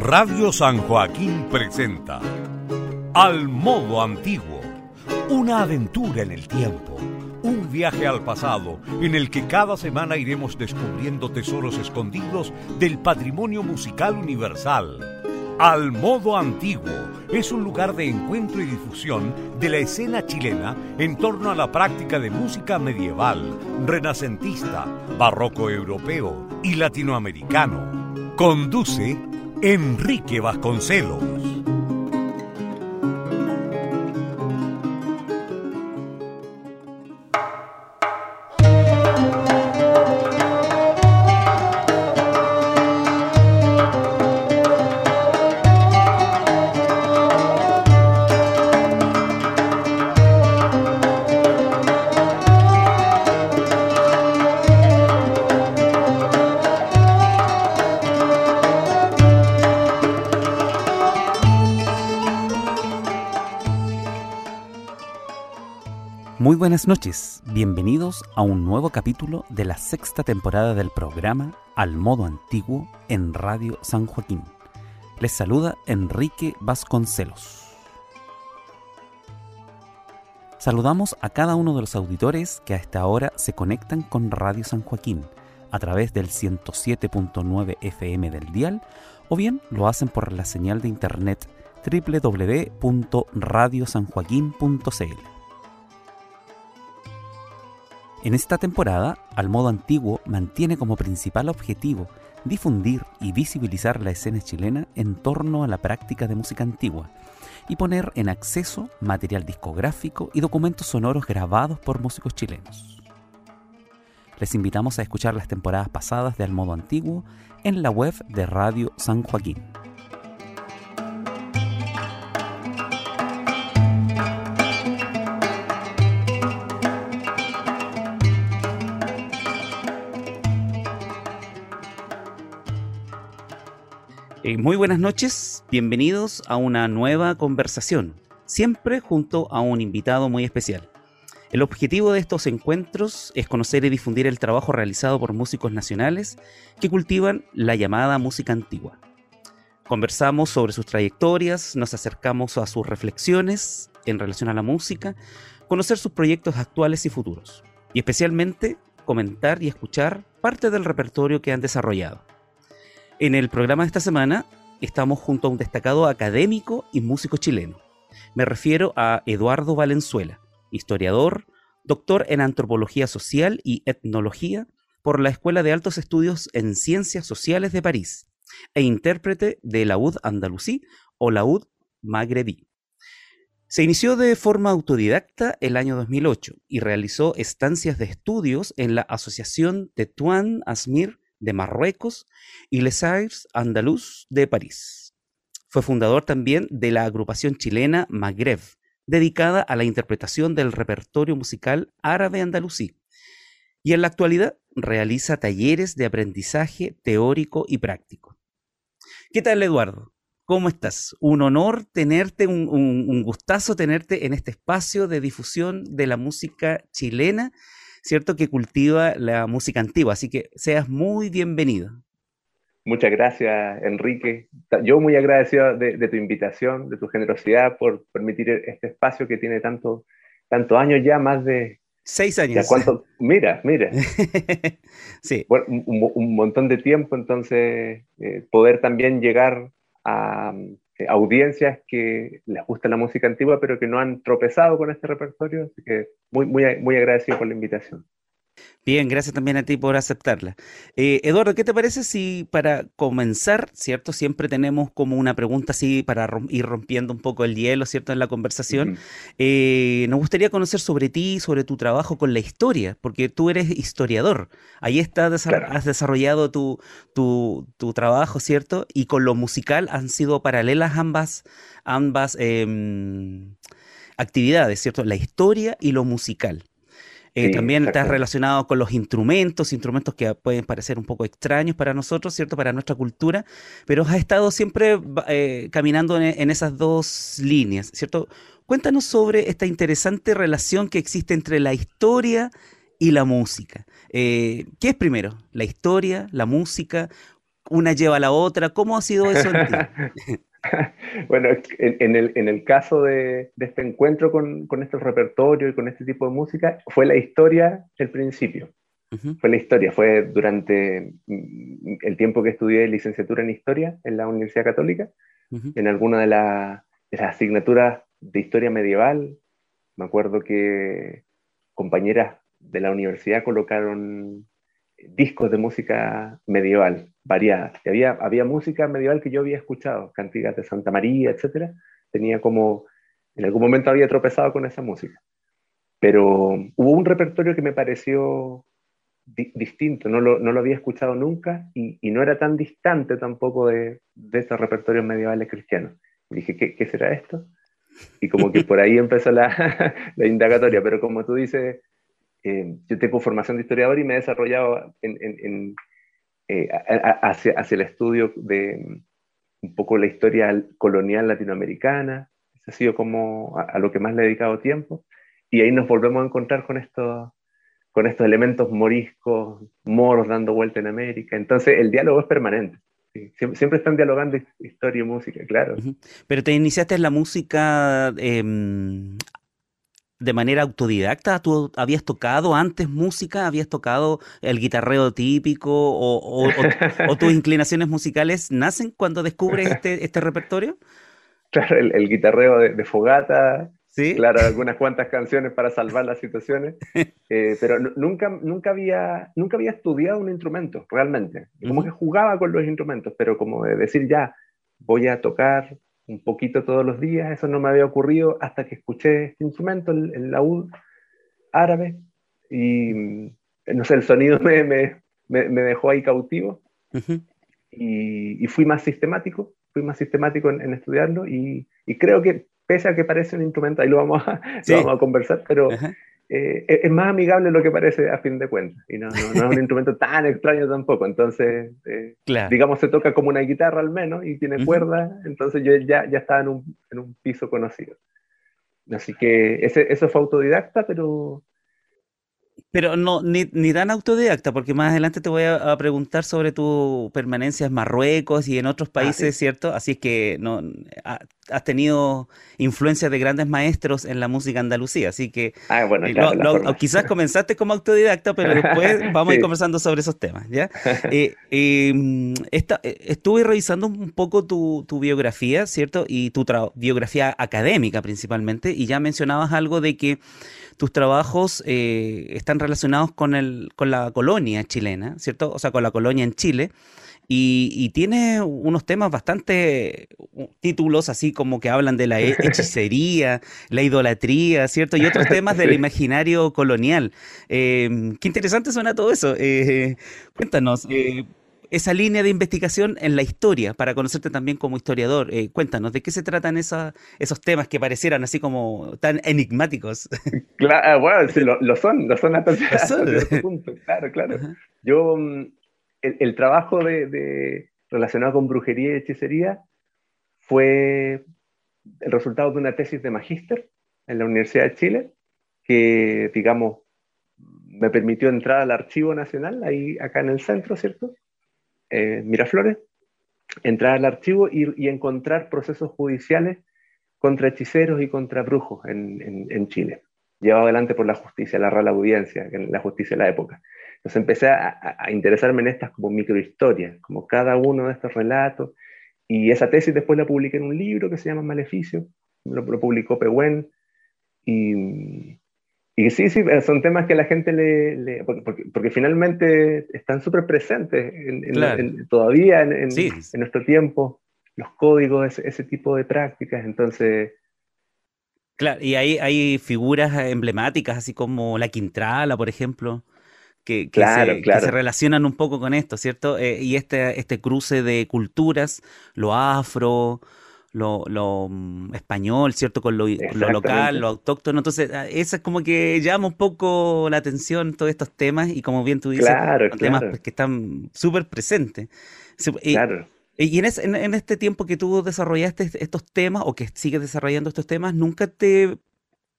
Radio San Joaquín presenta Al modo antiguo, una aventura en el tiempo, un viaje al pasado en el que cada semana iremos descubriendo tesoros escondidos del patrimonio musical universal. Al modo antiguo es un lugar de encuentro y difusión de la escena chilena en torno a la práctica de música medieval, renacentista, barroco europeo y latinoamericano. Conduce Enrique Vasconcelos. Buenas noches, bienvenidos a un nuevo capítulo de la sexta temporada del programa Al modo antiguo en Radio San Joaquín. Les saluda Enrique Vasconcelos. Saludamos a cada uno de los auditores que a esta hora se conectan con Radio San Joaquín a través del 107.9 FM del dial o bien lo hacen por la señal de internet www.radiosanjoaquín.cl. En esta temporada, Al Modo Antiguo mantiene como principal objetivo difundir y visibilizar la escena chilena en torno a la práctica de música antigua y poner en acceso material discográfico y documentos sonoros grabados por músicos chilenos. Les invitamos a escuchar las temporadas pasadas de Al Modo Antiguo en la web de Radio San Joaquín. Eh, muy buenas noches, bienvenidos a una nueva conversación, siempre junto a un invitado muy especial. El objetivo de estos encuentros es conocer y difundir el trabajo realizado por músicos nacionales que cultivan la llamada música antigua. Conversamos sobre sus trayectorias, nos acercamos a sus reflexiones en relación a la música, conocer sus proyectos actuales y futuros, y especialmente comentar y escuchar parte del repertorio que han desarrollado. En el programa de esta semana estamos junto a un destacado académico y músico chileno. Me refiero a Eduardo Valenzuela, historiador, doctor en antropología social y etnología por la Escuela de Altos Estudios en Ciencias Sociales de París e intérprete de la Andalusí o la UD Magrebí. Se inició de forma autodidacta el año 2008 y realizó estancias de estudios en la Asociación de Tuan Asmir de Marruecos y Les Arts Andaluz de París. Fue fundador también de la agrupación chilena Magreb, dedicada a la interpretación del repertorio musical árabe andalusí. Y en la actualidad realiza talleres de aprendizaje teórico y práctico. ¿Qué tal, Eduardo? ¿Cómo estás? Un honor tenerte, un, un gustazo tenerte en este espacio de difusión de la música chilena ¿cierto? Que cultiva la música antigua. Así que seas muy bienvenido. Muchas gracias, Enrique. Yo muy agradecido de, tu invitación, de tu generosidad por permitir este espacio que tiene tanto, tantos años ya, más de... Seis años. Cuánto, mira, mira. sí. un, montón de tiempo, entonces eh, poder también llegar a, eh, audiencias que les gusta la música antigua, pero que no han tropezado con este repertorio. Así que muy, muy, muy agradecido por la invitación. Bien, gracias también a ti por aceptarla. Eh, Eduardo, ¿qué te parece si para comenzar, ¿cierto? Siempre tenemos como una pregunta así para ir rompiendo un poco el hielo, ¿cierto? En la conversación. Eh, nos gustaría conocer sobre ti, sobre tu trabajo con la historia, porque tú eres historiador. Ahí está, has desarrollado tu, tu, tu, trabajo, ¿cierto? Y con lo musical han sido paralelas ambas, ambas em, actividades, ¿cierto? La historia y lo musical. Eh, también estás relacionado con los instrumentos, instrumentos que pueden parecer un poco extraños para nosotros, ¿cierto? Para nuestra cultura, pero has estado siempre eh, caminando en, esas dos líneas, ¿cierto? Cuéntanos sobre esta interesante relación que existe entre la historia y la música. Eh, ¿Qué es primero? ¿La historia, la música? ¿Una lleva a la otra? ¿Cómo ha sido eso en ti? bueno, en, el, en, el, caso de, de este encuentro con, con, este repertorio y con este tipo de música, fue la historia el principio. Fue la historia, fue durante mm, el tiempo que estudié licenciatura en historia en la Universidad Católica, en alguna de, de, las asignaturas de historia medieval. Me acuerdo que compañeras de la universidad colocaron discos de música medieval, variada. había, había música medieval que yo había escuchado, cantigas de Santa María, etc. Tenía como, en algún momento había tropezado con esa música. Pero hubo un repertorio que me pareció distinto, no lo, no lo, había escuchado nunca y, y, no era tan distante tampoco de, de estos repertorios medievales cristianos. Dije, ¿qué, ¿qué, será esto? Y como que por ahí empezó la, la indagatoria, pero como tú dices, eh, yo tengo formación de historiador y me he desarrollado en, en, eh, hacia, hacia, el estudio de un poco la historia colonial latinoamericana, eso ha sido como a, a, lo que más le he dedicado tiempo, y ahí nos volvemos a encontrar con estos, con estos elementos moriscos, moros dando vuelta en América, entonces el diálogo es permanente. Siempre, siempre, están dialogando historia y música, claro. Pero te iniciaste en la música eh, de manera autodidacta? ¿Tú habías tocado antes música? ¿Habías tocado el guitarreo típico? ¿O, tus inclinaciones musicales nacen cuando descubres este, este repertorio? Claro, el, guitarreo de, fogata, ¿Sí? claro, algunas cuantas canciones para salvar las situaciones, eh, pero nunca, nunca, había, nunca había estudiado un instrumento, realmente. Como que jugaba con los instrumentos, pero como de decir ya, voy a tocar un poquito todos los días, eso no me había ocurrido hasta que escuché este instrumento, el, laúd árabe, y no sé, el sonido me, me, me, dejó ahí cautivo. Y, y, fui más sistemático, fui más sistemático en, estudiarlo y, y, creo que pese a que parece un instrumento, ahí lo vamos a, lo vamos a conversar, pero eh, es más amigable lo que parece a fin de cuentas. Y no, no, es un instrumento tan extraño tampoco. Entonces, eh, digamos, se toca como una guitarra al menos y tiene cuerda. Entonces yo ya, ya estaba en un, en un piso conocido. Así que ese, eso fue autodidacta, pero pero no, ni, ni tan autodidacta, porque más adelante te voy a, preguntar sobre tu permanencia en Marruecos y en otros ah, países, ¿cierto? Así es que no has tenido influencia de grandes maestros en la música andalucía, así que ah, bueno, eh, quizás comenzaste como autodidacta, pero después vamos a ir conversando sobre esos temas, ¿ya? Eh, em, esta, eh, estuve revisando un poco tu, tu biografía, ¿cierto? Y tu biografía académica principalmente, y ya mencionabas algo de que tus trabajos eh, están relacionados con, el, con la colonia chilena, ¿cierto? O sea, con la colonia en Chile. Y, tiene unos temas bastante títulos así como que hablan de la hechicería, la idolatría, ¿cierto? Y otros temas del imaginario colonial. Eh, qué interesante suena todo eso. Eh, cuéntanos, esa línea de investigación en la historia, para conocerte también como historiador. Eh, cuéntanos, ¿de qué se tratan esos temas que parecieran así como tan enigmáticos? Claro, ah, bueno, sí, lo, son, lo son hasta, cierto punto, claro, claro. Yo, mm, el, trabajo de, relacionado con brujería y hechicería fue el resultado de una tesis de magíster en la Universidad de Chile, que, digamos, me permitió entrar al Archivo Nacional, ahí acá en el centro, ¿cierto? Eh, Miraflores, entrar al archivo y, encontrar procesos judiciales contra hechiceros y contra brujos en, Chile, llevado adelante por la justicia, la Real Audiencia, la justicia de la época. Entonces empecé a, interesarme en estas como microhistorias, como cada uno de estos relatos, y esa tesis después la publiqué en un libro que se llama Maleficio, lo, lo publicó Pehuen, y, y sí, sí, eh, son temas que la gente le... porque, finalmente están súper presentes todavía en, nuestro tiempo, los códigos, ese, tipo de prácticas, entonces... Claro, y hay, hay figuras emblemáticas, así como la Quintrala, por ejemplo, que, se, relacionan un poco con esto, ¿cierto? Eh, y este, este cruce de culturas, lo afro, lo, mm, español, ¿cierto? Con lo, local, lo autóctono. Entonces, ah, eso es como que llama un poco la atención todos estos temas y como bien tú dices, temas que están súper presentes. Claro. Y, en, en, este tiempo que tú desarrollaste estos temas o que sigues desarrollando estos temas, ¿nunca te,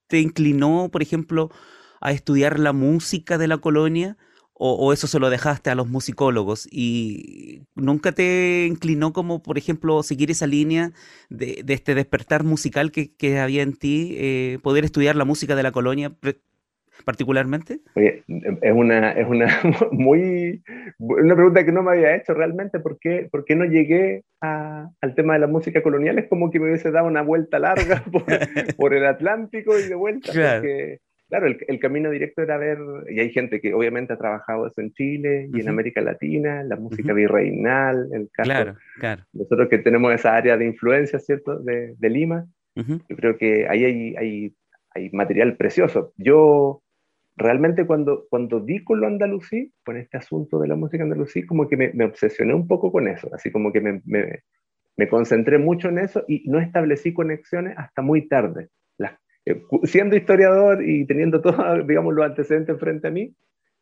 te inclinó, por ejemplo, a estudiar la música de la colonia? O, eso se lo dejaste a los musicólogos y nunca te inclinó como, por ejemplo, seguir esa línea de, este despertar musical que, había en ti, eh, poder estudiar la música de la colonia particularmente? Oye, es una, es una muy una pregunta que no me había hecho realmente, ¿por qué, por qué no llegué al tema de la música colonial? Es como que me hubiese dado una vuelta larga por, el Atlántico y de vuelta, claro. porque claro, el, camino directo era ver, y hay gente que obviamente ha trabajado eso en Chile y en América Latina, la música virreinal, el caso, claro, claro. nosotros que tenemos esa área de influencia, ¿cierto?, de, de Lima, yo creo que ahí hay, hay, hay material precioso. Yo realmente cuando, cuando di con lo andalusí, con este asunto de la música andalusí, como que me, me obsesioné un poco con eso, así como que me, me, me, concentré mucho en eso y no establecí conexiones hasta muy tarde. Eh, siendo historiador y teniendo todos, digamos, los antecedentes frente a mí,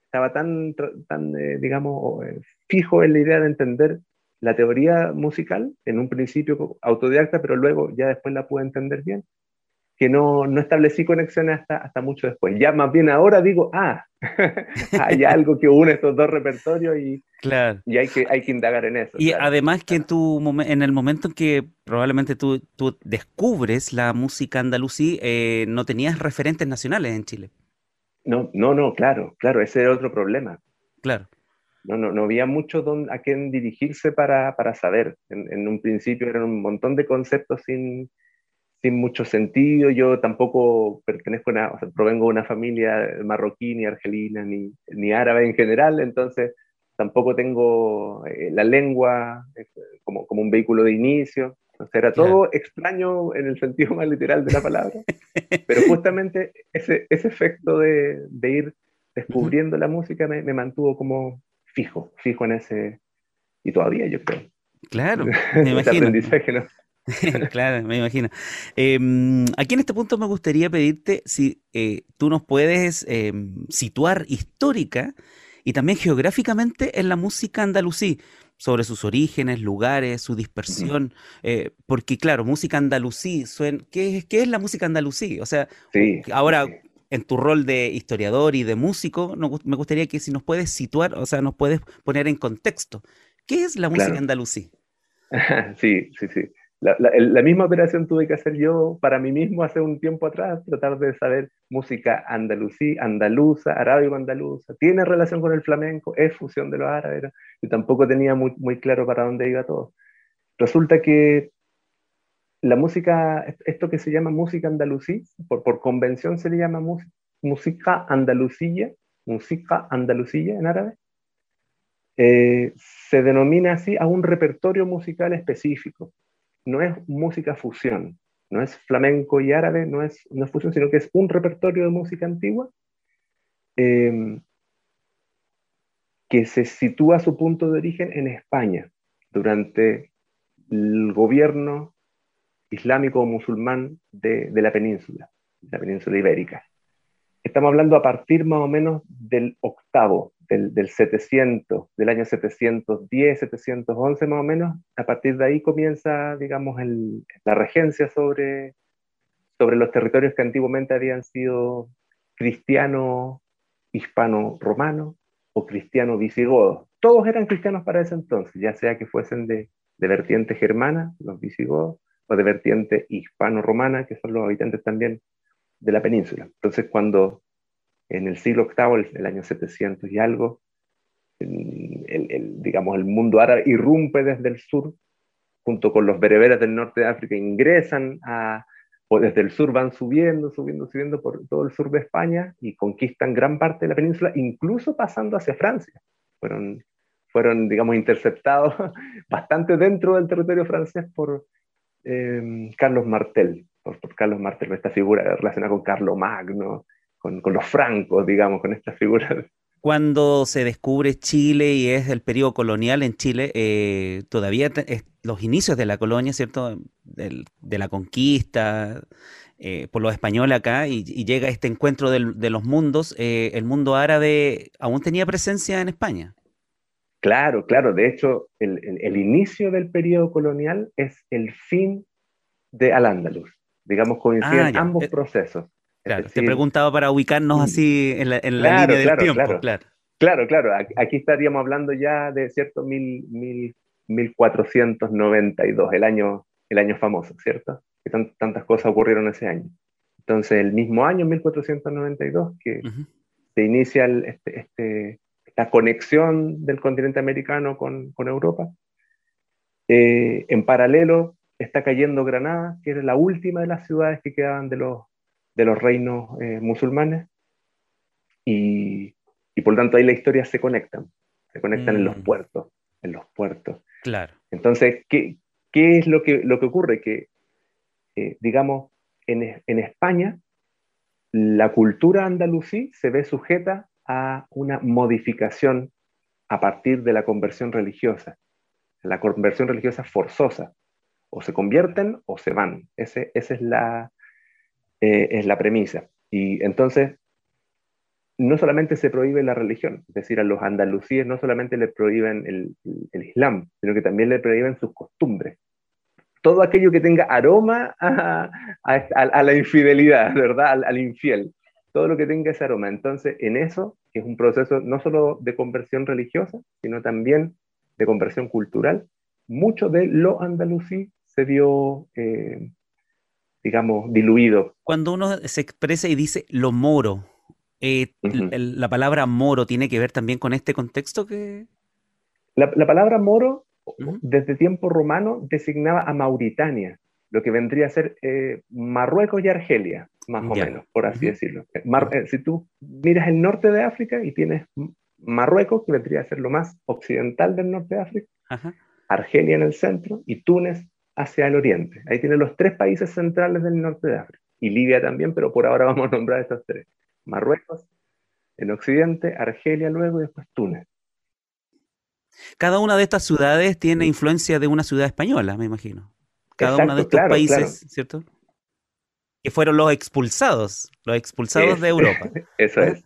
estaba tan, tan eh, digamos, eh, fijo en la idea de entender la teoría musical, en un principio autodidacta, pero luego ya después la pude entender bien, que no, no establecí conexiones hasta, hasta mucho después. Ya más bien ahora digo, ah, hay algo que une estos dos repertorios y, claro. y hay, que, hay que indagar en eso. Y además que en, tu, en el momento en que probablemente tú, tú descubres la música andalusí, eh, no tenías referentes nacionales en Chile. No, no, no, claro, claro, ese era otro problema. Claro. No, no, no había mucho don, a quién dirigirse para, para saber. En, en, un principio eran un montón de conceptos sin, sin mucho sentido. Yo tampoco pertenezco a o sea, provengo de una familia marroquí, ni argelina, ni, ni árabe en general, entonces tampoco tengo eh, la lengua eh, como, como un vehículo de inicio. O sea, era todo extraño en el sentido más literal de la palabra, pero justamente ese, ese efecto de, de ir descubriendo la música me, me, mantuvo como fijo, fijo en ese, y todavía yo creo. Claro, me imagino. ¿no? claro, me imagino. Em, aquí en este punto me gustaría pedirte si eh, tú nos puedes em, situar histórica y también geográficamente en la música andalusí, sobre sus orígenes, lugares, su dispersión, eh, porque claro, música andalusí, ¿qué, es, ¿qué es la música andalusí? O sea, ahora en tu rol de historiador y de músico, me gustaría que si nos puedes situar, o sea, nos puedes poner en contexto, ¿qué es la música andalusí? Sí, sí, sí. La, misma operación tuve que hacer yo para mí mismo hace un tiempo atrás, tratar de saber música andalusí, andaluza, arábigo-andaluza, tiene relación con el flamenco, es fusión de los árabes, y tampoco tenía muy, muy claro para dónde iba todo. Resulta que la música, esto que se llama música andalusí, por, por convención se le llama música andalucilla, música andalucilla en árabe, eh, se denomina así a un repertorio musical específico no es música fusión, no es flamenco y árabe, no es, no fusión, sino que es un repertorio de música antigua em, que se sitúa su punto de origen en España durante el gobierno islámico o musulmán de, la península, la península ibérica. Estamos hablando a partir más o menos del octavo, del, del 700, del año 710, 711 más o menos. A partir de ahí comienza, digamos, el, la regencia sobre, sobre los territorios que antiguamente habían sido cristiano hispano-romano o cristiano visigodo. Todos eran cristianos para ese entonces, ya sea que fuesen de, de vertiente germana, los visigodos, o de vertiente hispano-romana, que son los habitantes también de la península. Entonces, cuando en el siglo VIII, el, año 700 y algo, el, digamos, el mundo árabe irrumpe desde el sur, junto con los bereberes del norte de África, ingresan a, o desde el sur van subiendo, subiendo, subiendo por todo el sur de España y conquistan gran parte de la península, incluso pasando hacia Francia. Fueron, fueron digamos, interceptados bastante dentro del territorio francés por eh, Carlos Martel, por, Carlos Martel, esta figura relacionada con Carlo Magno, con, con los francos, digamos, con estas figuras cuando se descubre Chile y es el periodo colonial en Chile, eh, todavía los inicios de la colonia, ¿cierto? de la conquista eh, por los españoles acá y, llega este encuentro de los mundos, eh, el mundo árabe aún tenía presencia en España. Claro, claro. De hecho, el, el inicio del periodo colonial es el fin de Al-Ándalus. Digamos, coinciden ah, ambos eh, procesos. Claro, te preguntaba para ubicarnos así en la, en la línea del tiempo, claro. Claro, claro, aquí estaríamos hablando ya de cierto mil, mil, 1492, el año, el año famoso, ¿cierto? Que tantas cosas ocurrieron ese año. Entonces, el mismo año, 1492, que se inicia este, este, esta conexión del continente americano con, con Europa, eh, en paralelo está cayendo Granada, que era la última de las ciudades que quedaban de los, de los reinos eh, musulmanes, y y por tanto ahí la historia se conectan, se conectan en los mm. puertos, en los puertos. Claro. Entonces, ¿qué, qué es lo que, lo que ocurre? Que, eh, digamos, en, en, España, la cultura andalusí se ve sujeta a una modificación a partir de la conversión religiosa. La conversión religiosa forzosa. O se convierten o se van. Ese, esa es la, eh, es la premisa. Y entonces, no solamente se prohíbe la religión, es decir, a los andalusíes no solamente le prohíben el, Islam, sino que también le prohíben sus costumbres. Todo aquello que tenga aroma a, la infidelidad, ¿verdad? Al, infiel. Todo lo que tenga ese aroma. Entonces, en eso, que es un proceso no solo de conversión religiosa, sino también de conversión cultural, mucho de lo andalusí se vio, eh, digamos, diluido. Cuando uno se expresa y dice lo moro, eh, ¿La palabra moro tiene que ver también con este contexto que...? La, palabra moro, desde tiempo romano, designaba a Mauritania, lo que vendría a ser eh, Marruecos y Argelia, más o menos, por así decirlo. Eh, si tú miras el norte de África y tienes Marruecos, que vendría a ser lo más occidental del norte de África, Argelia en el centro y Túnez hacia el oriente. Ahí tienes los tres países centrales del norte de África. Y Libia también, pero por ahora vamos a nombrar estos tres. Marruecos, en Occidente, Argelia luego y después Túnez. Cada una de estas ciudades tiene influencia de una ciudad española, me imagino. Cada uno de estos países, ¿cierto? Que fueron los expulsados, los expulsados de Europa. Eso es.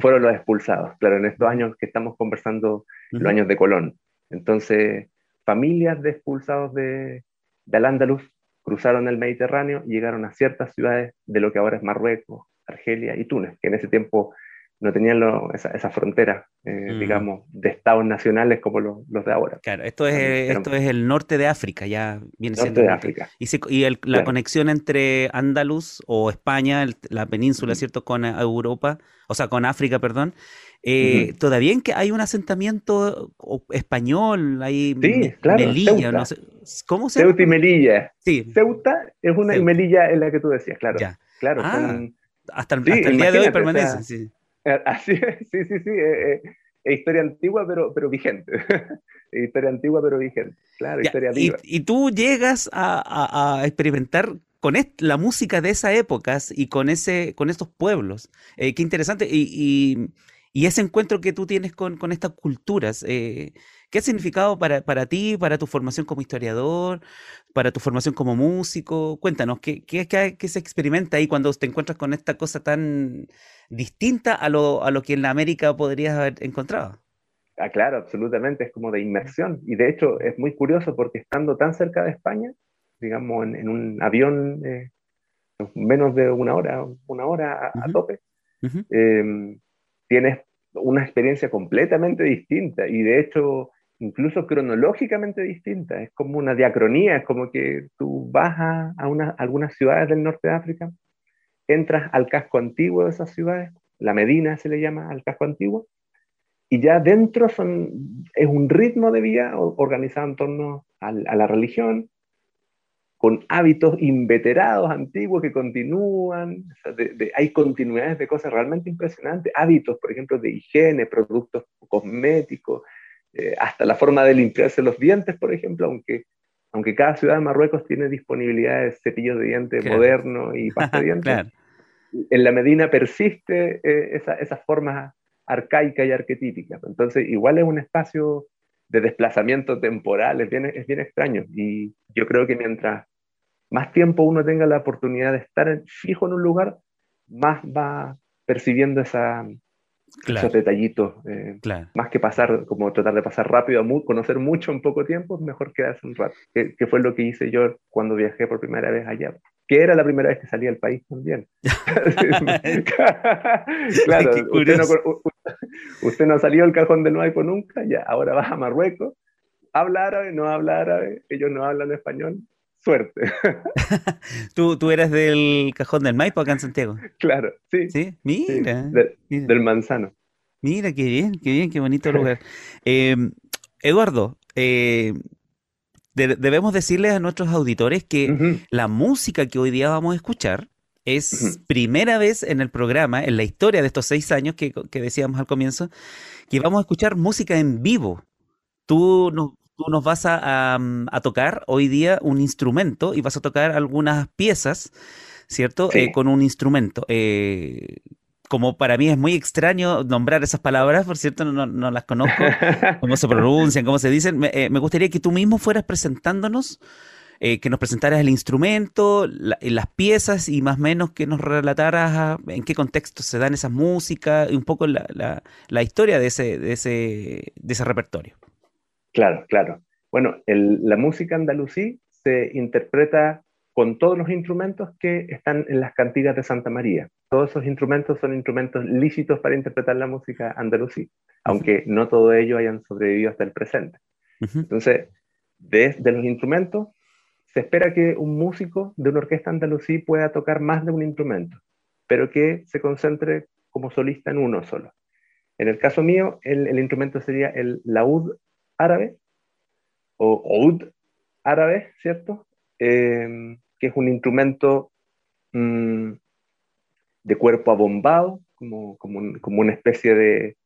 fueron los expulsados, claro, en estos años que estamos conversando, los años de Colón. Entonces, familias de expulsados de, de Al-Ándalus cruzaron el Mediterráneo y llegaron a ciertas ciudades de lo que ahora es Marruecos, Argelia y Túnez, que en ese tiempo no tenían esa, frontera, eh, mm. digamos, de estados nacionales como los de ahora. Claro, esto es, esto es el norte de África, ya viene norte siendo. de África. Y, la conexión entre Andalus o España, la península, ¿cierto?, con Europa, o sea, con África, perdón. Eh, Todavía en que hay un asentamiento español, hay sí, claro, Melilla, no sé, ¿cómo se? Ceuta y Melilla. Sí. Ceuta es una Melilla en la que tú decías, claro. Claro, ah. Hasta el, día de hoy permanece, sí. Eh, así sí, sí, sí. Eh, eh, es historia antigua, pero, pero vigente. historia antigua, pero vigente. Claro, historia viva. Y, tú llegas a, experimentar con la música de esa época y con, ese, con estos pueblos. qué interesante. Y, y, ese encuentro que tú tienes con, con estas culturas. ¿Qué ha significado para, para, ti, para tu formación como historiador, para tu formación como músico? Cuéntanos, ¿qué, qué, qué, se experimenta ahí cuando te encuentras con esta cosa tan distinta a lo, a lo que en la América podrías haber encontrado? Ah, claro, absolutamente, es como de inmersión. Y de hecho es muy curioso porque estando tan cerca de España, digamos, en, un avión eh, menos de una hora, una hora a, tope, em, tienes una experiencia completamente distinta. Y de hecho, incluso cronológicamente distinta. Es como una diacronía, es como que tú vas a, algunas ciudades del norte de África, entras al casco antiguo de esas ciudades, la Medina se le llama al casco antiguo, y ya dentro son, es un ritmo de vida organizado en torno a, la religión, con hábitos inveterados, antiguos que continúan, hay continuidades de cosas realmente impresionantes, hábitos, por ejemplo, de higiene, productos cosméticos, eh, hasta la forma de limpiarse los dientes, por ejemplo, aunque, aunque cada ciudad de Marruecos tiene disponibilidad de cepillos de dientes modernos y pasta de dientes, en la Medina persiste eh, esa, esa, forma arcaica y arquetípica. Entonces, igual es un espacio de desplazamiento temporal, es bien, es bien extraño. Y yo creo que mientras más tiempo uno tenga la oportunidad de estar fijo en un lugar, más va percibiendo esa, esos detallitos. Eh, más que pasar, como tratar de pasar rápido, conocer mucho en poco tiempo, mejor quedarse un rato. Que, fue lo que hice yo cuando viajé por primera vez allá. que era la primera vez que salía del país también. claro, usted no, usted no, salió del cajón del Maipo nunca, ya, ahora va a Marruecos, habla árabe, no habla árabe, ellos no hablan español, suerte. ¿Tú, ¿Tú eres del cajón del Maipo acá en Santiago? Claro, sí. Sí, mira. del manzano. Mira, qué bien, qué bien, qué bonito lugar. Em, Eduardo, eh, debemos decirles a nuestros auditores que la música que hoy día vamos a escuchar es primera vez en el programa, en la historia de estos seis años que, decíamos al comienzo, que vamos a escuchar música en vivo. Tú nos, tú nos vas a, tocar hoy día un instrumento y vas a tocar algunas piezas, ¿cierto? Eh, con un instrumento. Eh, como para mí es muy extraño nombrar esas palabras, por cierto, no, las conozco, cómo se pronuncian, cómo se dicen, eh, me, gustaría que tú mismo fueras presentándonos, eh, que nos presentaras el instrumento, las piezas y más o menos que nos relataras en qué contexto se dan esas músicas y un poco la, historia de ese, de, ese, de ese repertorio. Claro, claro. Bueno, la música andalusí se interpreta con todos los instrumentos que están en las cantigas de Santa María. Todos esos instrumentos son instrumentos lícitos para interpretar la música andalusí, aunque no todos ellos hayan sobrevivido hasta el presente. Entonces, de, los instrumentos, se espera que un músico de una orquesta andalusí pueda tocar más de un instrumento, pero que se concentre como solista en uno solo. En el caso mío, el, instrumento sería el laúd árabe, o oud árabe, ¿cierto? Em, que es un instrumento mm, de cuerpo abombado, como, como, una especie de,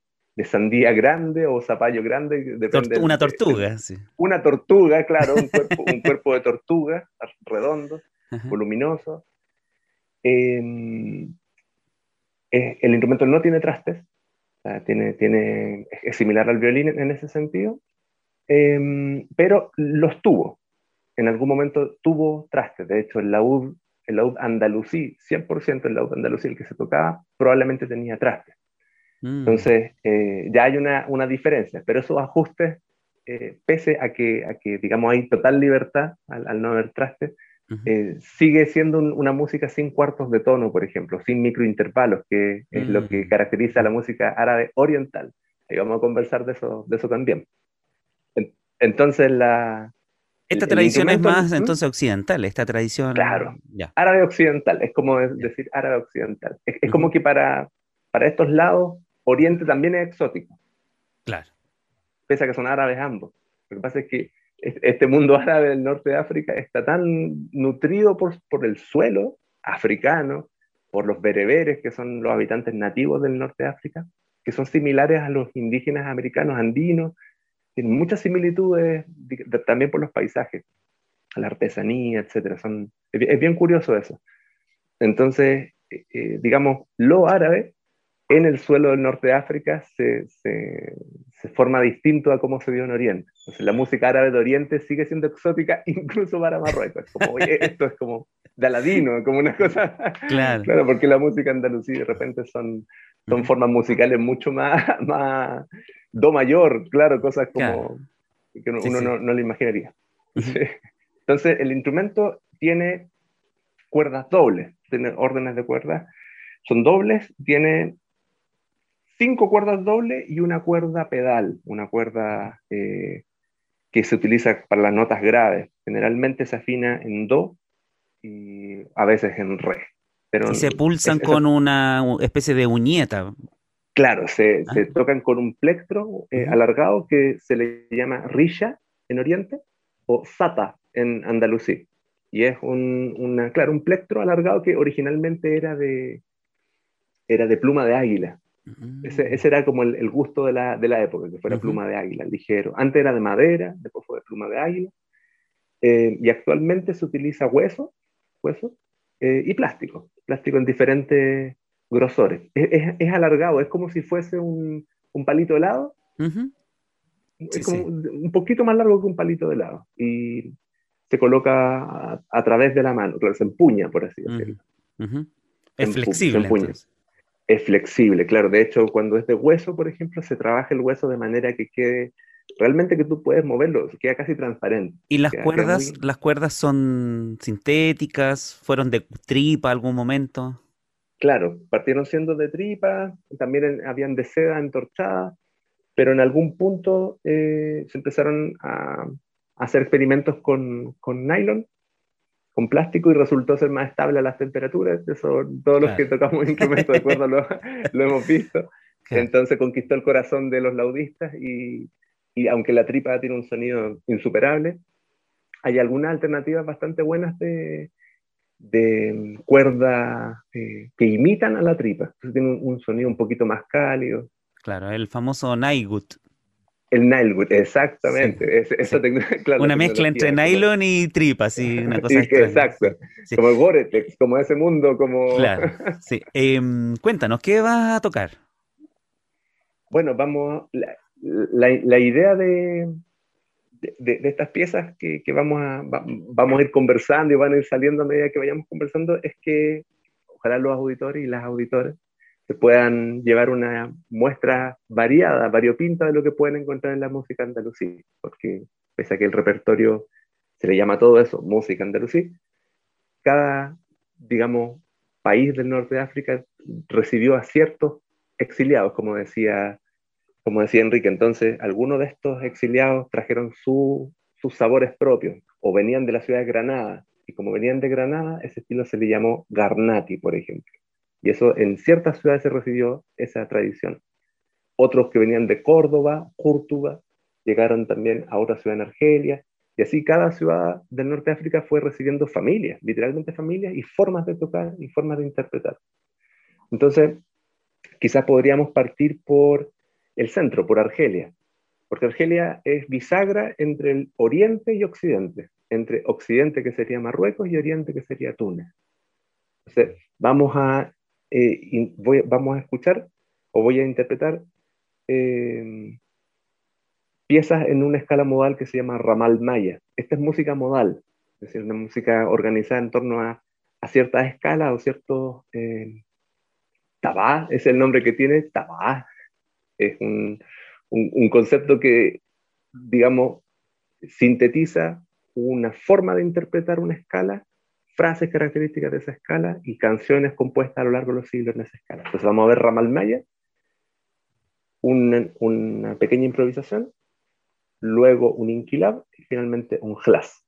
sandía grande o zapallo grande. una tortuga, sí. Una tortuga, claro, un cuerpo, de tortuga, redondo, voluminoso. Em, el instrumento no tiene trastes, tiene, tiene, es similar al violín en ese sentido, em, pero los tuvo en algún momento tuvo trastes. De hecho, el laúd, el laúd andalusí, 100% el laúd andalusí, el que se tocaba, probablemente tenía trastes. Mm. Entonces, eh, ya hay una, una, diferencia, pero esos ajustes, eh, pese a que, a que, digamos, hay total libertad al, no haber trastes, eh, sigue siendo una música sin cuartos de tono, por ejemplo, sin microintervalos, que es lo que mm. caracteriza a la música árabe oriental. Ahí vamos a conversar de eso, de eso también. Entonces, la, esta tradición es más entonces occidental, esta tradición. Claro, árabe occidental, es como decir árabe occidental. Es, como que para, para estos lados, Oriente también es exótico. Claro. Pese a que son árabes ambos. Lo que pasa es que este mundo árabe del norte de África está tan nutrido por, por el suelo africano, por los bereberes, que son los habitantes nativos del norte de África, que son similares a los indígenas americanos andinos, tienen muchas similitudes también por los paisajes, la artesanía, etc. Son, es, bien curioso eso. Entonces, eh, eh, digamos, lo árabe en el suelo del norte de África se, se, se, forma distinto a cómo se vio en Oriente. Entonces, la música árabe de Oriente sigue siendo exótica incluso para Marruecos. como, esto es como de Aladino, como una cosa. Claro. claro, porque la música andalusí de repente son, son formas musicales mucho más, más do mayor, claro, cosas como que uno, No, no, le imaginaría. Entonces, el instrumento tiene cuerdas dobles, tiene órdenes de cuerdas, son dobles, tiene cinco cuerdas dobles y una cuerda pedal, una cuerda eh, que se utiliza para las notas graves. Generalmente se afina en do y a veces en re. Pero y se pulsan con una especie de uñeta. Claro, se, ah. tocan con un plectro eh, alargado que se le llama risha en Oriente o sata en Andalucía. Y es un, una, claro, un plectro alargado que originalmente era de, era de pluma de águila. Mm. Ese, era como el, gusto de la, de la, época, que fuera pluma de águila, ligero. Antes era de madera, después fue de pluma de águila. Eh, y actualmente se utiliza hueso, hueso eh, y plástico, plástico en diferentes grosores. Es, alargado, es como si fuese un, un palito de helado. es como un poquito más largo que un palito de helado. Y se coloca a, través de la mano, se empuña, por así decirlo. Es flexible. Es flexible, claro. De hecho, cuando es de hueso, por ejemplo, se trabaja el hueso de manera que quede realmente que tú puedes moverlo, queda casi transparente. ¿Y las cuerdas, las cuerdas son sintéticas? ¿Fueron de tripa algún momento? Claro, partieron siendo de tripa, también habían de seda entorchada, pero en algún punto eh, se empezaron a, hacer experimentos con, con, nylon, con plástico, y resultó ser más estable a las temperaturas. Eso todos los que tocamos instrumentos de cuerda lo, lo hemos visto. Entonces conquistó el corazón de los laudistas y, y aunque la tripa tiene un sonido insuperable, hay algunas alternativas bastante buenas de, de cuerda eh, que imitan a la tripa. tiene un, sonido un poquito más cálido. Claro, el famoso Nygut. El Nygut, exactamente. una mezcla entre nylon y tripa, sí, una cosa Exacto. Como el Goretex, como ese mundo, como... Claro, sí. Em, cuéntanos, ¿qué vas a tocar? Bueno, vamos la, idea de, de, estas piezas que, vamos, a, vamos a ir conversando y van a ir saliendo a medida que vayamos conversando es que ojalá los auditores y las auditores se puedan llevar una muestra variada, variopinta de lo que pueden encontrar en la música andalusí, porque pese a que el repertorio se le llama todo eso, música andalusí, cada, digamos, país del norte de África recibió a ciertos exiliados, como decía como decía Enrique, entonces algunos de estos exiliados trajeron sus sabores propios o venían de la ciudad de Granada. Y como venían de Granada, ese estilo se le llamó Garnati, por ejemplo. Y eso en ciertas ciudades se recibió esa tradición. Otros que venían de Córdoba, Córdoba, llegaron también a otra ciudad en Argelia. Y así cada ciudad del norte de África fue recibiendo familias, literalmente familias, y formas de tocar y formas de interpretar. Entonces, quizás podríamos partir por el centro, por Argelia, porque Argelia es bisagra entre el oriente y occidente, entre occidente que sería Marruecos y oriente que sería Túnez. Vamos a, eh, vamos a escuchar o voy a interpretar eh, piezas en una escala modal que se llama Ramal Maya. Esta es música modal, es decir, una música organizada en torno a, a ciertas escalas o ciertos... Eh, tabá es el nombre que tiene, tabá es un, concepto que, digamos, sintetiza una forma de interpretar una escala, frases características de esa escala y canciones compuestas a lo largo de los siglos en esa escala. Entonces vamos a ver Ramal Maya, una, una pequeña improvisación, luego un inquilab y finalmente un hlas.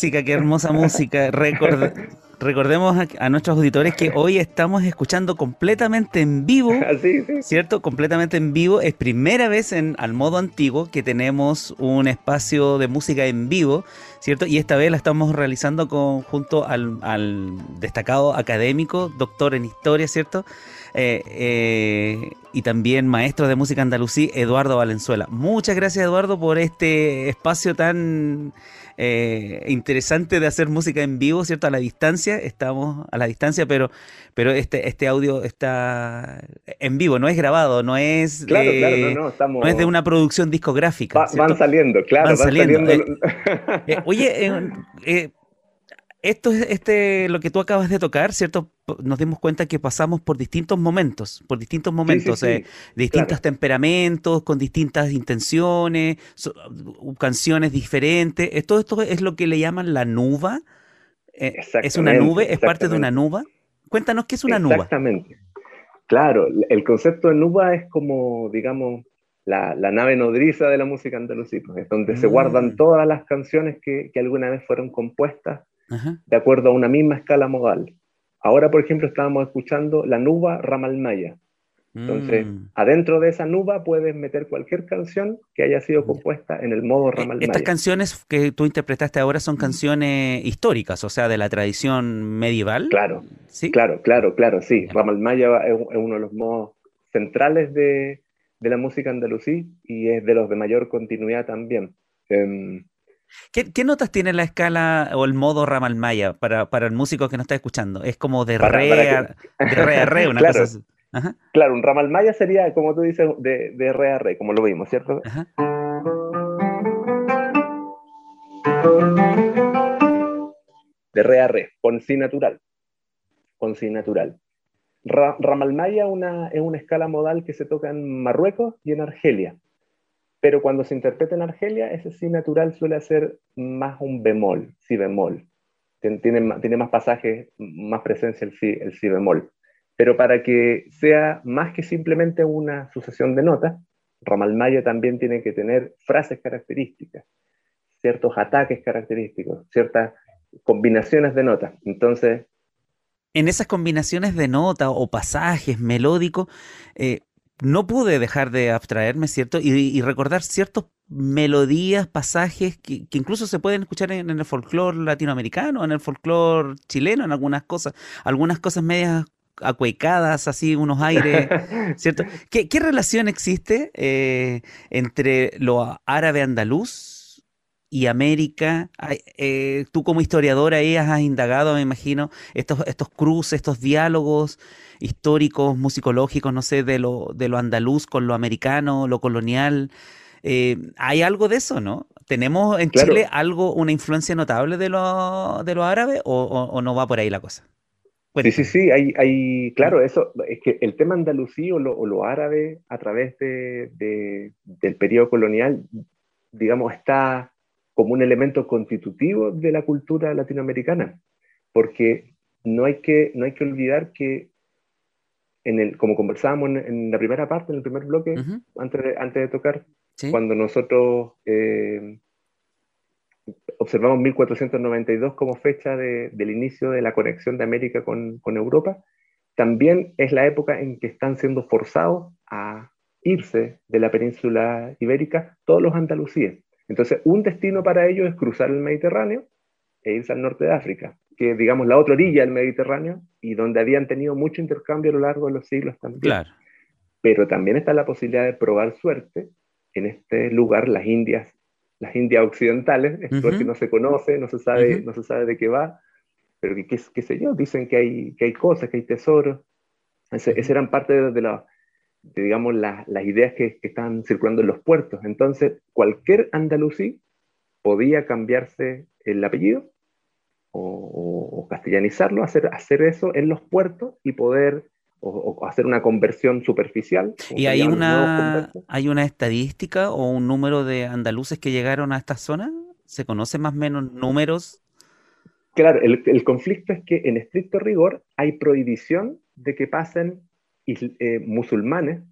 Música, qué hermosa música. recordemos a, nuestros auditores que hoy estamos escuchando completamente en vivo, ¿cierto? Completamente en vivo. Es primera vez en Al Modo Antiguo que tenemos un espacio de música en vivo, ¿cierto? Y esta vez la estamos realizando con, junto al, al destacado académico, doctor en historia, ¿cierto? Eh, eh, y también maestro de música andalusí, Eduardo Valenzuela. Muchas gracias, Eduardo, por este espacio tan eh, interesante de hacer música en vivo, ¿cierto? A la distancia, estamos a la distancia, pero, pero este, este audio está en vivo, no es grabado, no es, claro, claro, no, es de una producción discográfica. van saliendo, claro, van, saliendo. oye, esto es este, lo que tú acabas de tocar, ¿cierto? Nos dimos cuenta que pasamos por distintos momentos, por distintos momentos, eh, distintos temperamentos, con distintas intenciones, uh, canciones diferentes. Eh, todo esto es lo que le llaman la nuba. Eh, ¿Es una nube? ¿Es parte de una nuba? Cuéntanos qué es una nuba. Exactamente. Claro, el concepto de nuba es como, digamos, la, nave nodriza de la música andalusí, pues, es donde se guardan mm. todas las canciones que, que alguna vez fueron compuestas de acuerdo a una misma escala modal. Ahora, por ejemplo, estábamos escuchando la nuba Ramalmaya. Entonces, mm. adentro de esa nuba puedes meter cualquier canción que haya sido compuesta en el modo eh, Ramalmaya. Estas canciones que tú interpretaste ahora son canciones históricas, o sea, de la tradición medieval. Claro, ¿Sí? claro, claro, claro, sí. Ramalmaya es, uno de los modos centrales de, la música andalusí y es de los de mayor continuidad también. Em, ¿Qué, notas tiene la escala o el modo Ramalmaya para, para el músico que no está escuchando? Es como de, re, a, re una claro, cosa Claro, un Ramalmaya sería, como tú dices, de, de re a re, como lo vimos, ¿cierto? De re a re, con si natural. Con si natural. Ramalmaya una, es una escala modal que se toca en Marruecos y en Argelia pero cuando se interpreta en Argelia, ese si natural suele ser más un bemol, si bemol. Tiene, tiene más pasajes, más presencia el si, el si bemol. Pero para que sea más que simplemente una sucesión de notas, Ramalmaya también tiene que tener frases características, ciertos ataques característicos, ciertas combinaciones de notas. Entonces... En esas combinaciones de notas o pasajes melódicos, eh, no pude dejar de abstraerme, ¿cierto? Y, recordar ciertas melodías, pasajes que, incluso se pueden escuchar en, el folclore latinoamericano, en el folclore chileno, en algunas cosas, algunas cosas medias acuecadas, así unos aires, ¿cierto? ¿Qué, relación existe eh, entre lo árabe andaluz y América? Eh, tú como historiadora ahí has indagado, me imagino, estos, estos cruces, estos diálogos históricos, musicológicos, no sé, de lo, de lo andaluz con lo americano, lo colonial. Eh, ¿Hay algo de eso, no? ¿Tenemos en Chile algo, una influencia notable de lo, de lo árabe o, no va por ahí la cosa? Sí, sí, sí, hay, hay, claro, eso, es que el tema andalusí o lo, árabe a través de, del periodo colonial, digamos, está como un elemento constitutivo de la cultura latinoamericana, porque no hay que, no hay que olvidar que el, como conversábamos en, la primera parte, en el primer bloque, antes, de, antes de tocar, cuando nosotros eh, observamos 1492 como fecha del inicio de la conexión de América con, con, Europa, también es la época en que están siendo forzados a irse de la península ibérica todos los andalucíes. Entonces, un destino para ellos es cruzar el Mediterráneo e irse al norte de África que digamos la otra orilla del Mediterráneo y donde habían tenido mucho intercambio a lo largo de los siglos también. Claro. Pero también está la posibilidad de probar suerte en este lugar, las Indias, las Indias occidentales, esto que no se conoce, no se sabe, no se sabe de qué va, pero que, qué sé yo, dicen que hay, que hay cosas, que hay tesoros. Esas eran parte de, la, digamos, las ideas que, que estaban circulando en los puertos. Entonces, cualquier andalusí podía cambiarse el apellido o, castellanizarlo, hacer, hacer eso en los puertos y poder o, hacer una conversión superficial. ¿Y hay una, hay una estadística o un número de andaluces que llegaron a esta zona? ¿Se conocen más o menos números? Claro, el, conflicto es que en estricto rigor hay prohibición de que pasen eh, musulmanes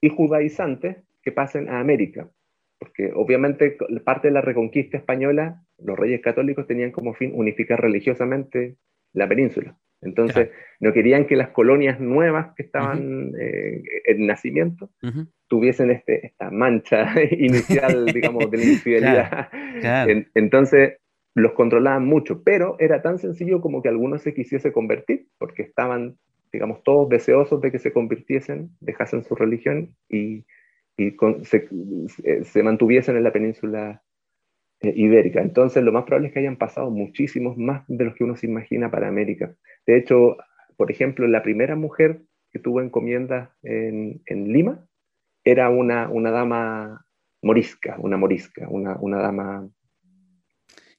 y judaizantes que pasen a América. porque obviamente parte de la reconquista española, los reyes católicos tenían como fin unificar religiosamente la península. Entonces, no querían que las colonias nuevas que estaban eh, en nacimiento tuviesen este, esta mancha inicial, digamos, de la infidelidad. entonces, los controlaban mucho, pero era tan sencillo como que algunos se quisiese convertir, porque estaban, digamos, todos deseosos de que se convirtiesen, dejasen su religión y, se, se, mantuviesen en la península eh, ibérica. Entonces, lo más probable es que hayan pasado muchísimos más de los que uno se imagina para América. De hecho, por ejemplo, la primera mujer que tuvo encomienda en, en Lima era una, una, dama morisca, una morisca, una, una dama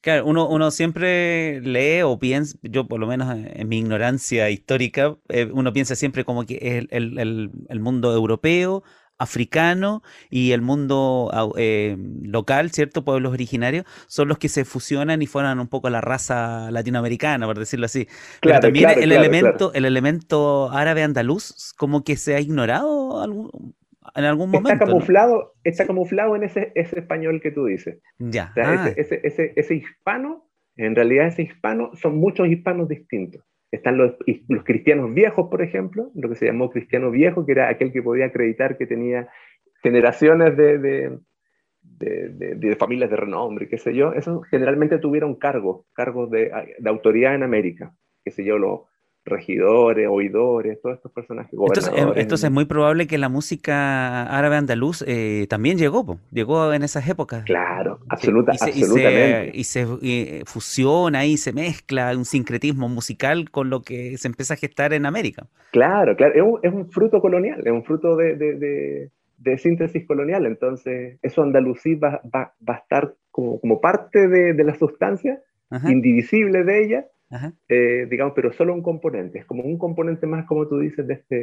Claro, uno, uno, siempre lee o piensa, yo por lo menos en mi ignorancia histórica, eh, uno piensa siempre como que el, el, el, mundo europeo, africano y el mundo eh, local, ¿cierto? Pueblos originarios, son los que se fusionan y forman un poco la raza latinoamericana, por decirlo así. Pero también el, elemento, el elemento árabe andaluz, como que se ha ignorado algún, en algún momento. Está camuflado, está camuflado en ese, ese español que tú dices. Ya. Ah. ese, ese, ese, hispano, en realidad ese hispano, son muchos hispanos distintos. Están los, los, cristianos viejos, por ejemplo, lo que se llamó cristiano viejo, que era aquel que podía acreditar que tenía generaciones de, de, de, de familias de renombre, qué sé yo. Esos generalmente tuvieron cargos, cargos de, autoridad en América, qué sé yo, los regidores, oidores, todos estos personajes. Entonces, eh, entonces es muy probable que la música árabe andaluz eh, también llegó, llegó en esas épocas. Claro, absoluta, absolutamente. Y se, fusiona y se mezcla un sincretismo musical con lo que se empieza a gestar en América. Claro, claro, es un, fruto colonial, es un fruto de, síntesis colonial, entonces eso andalusí va, va, a estar como, como parte de, la sustancia, indivisible de ella, eh, digamos, pero solo un componente, es como un componente más, como tú dices, de, este,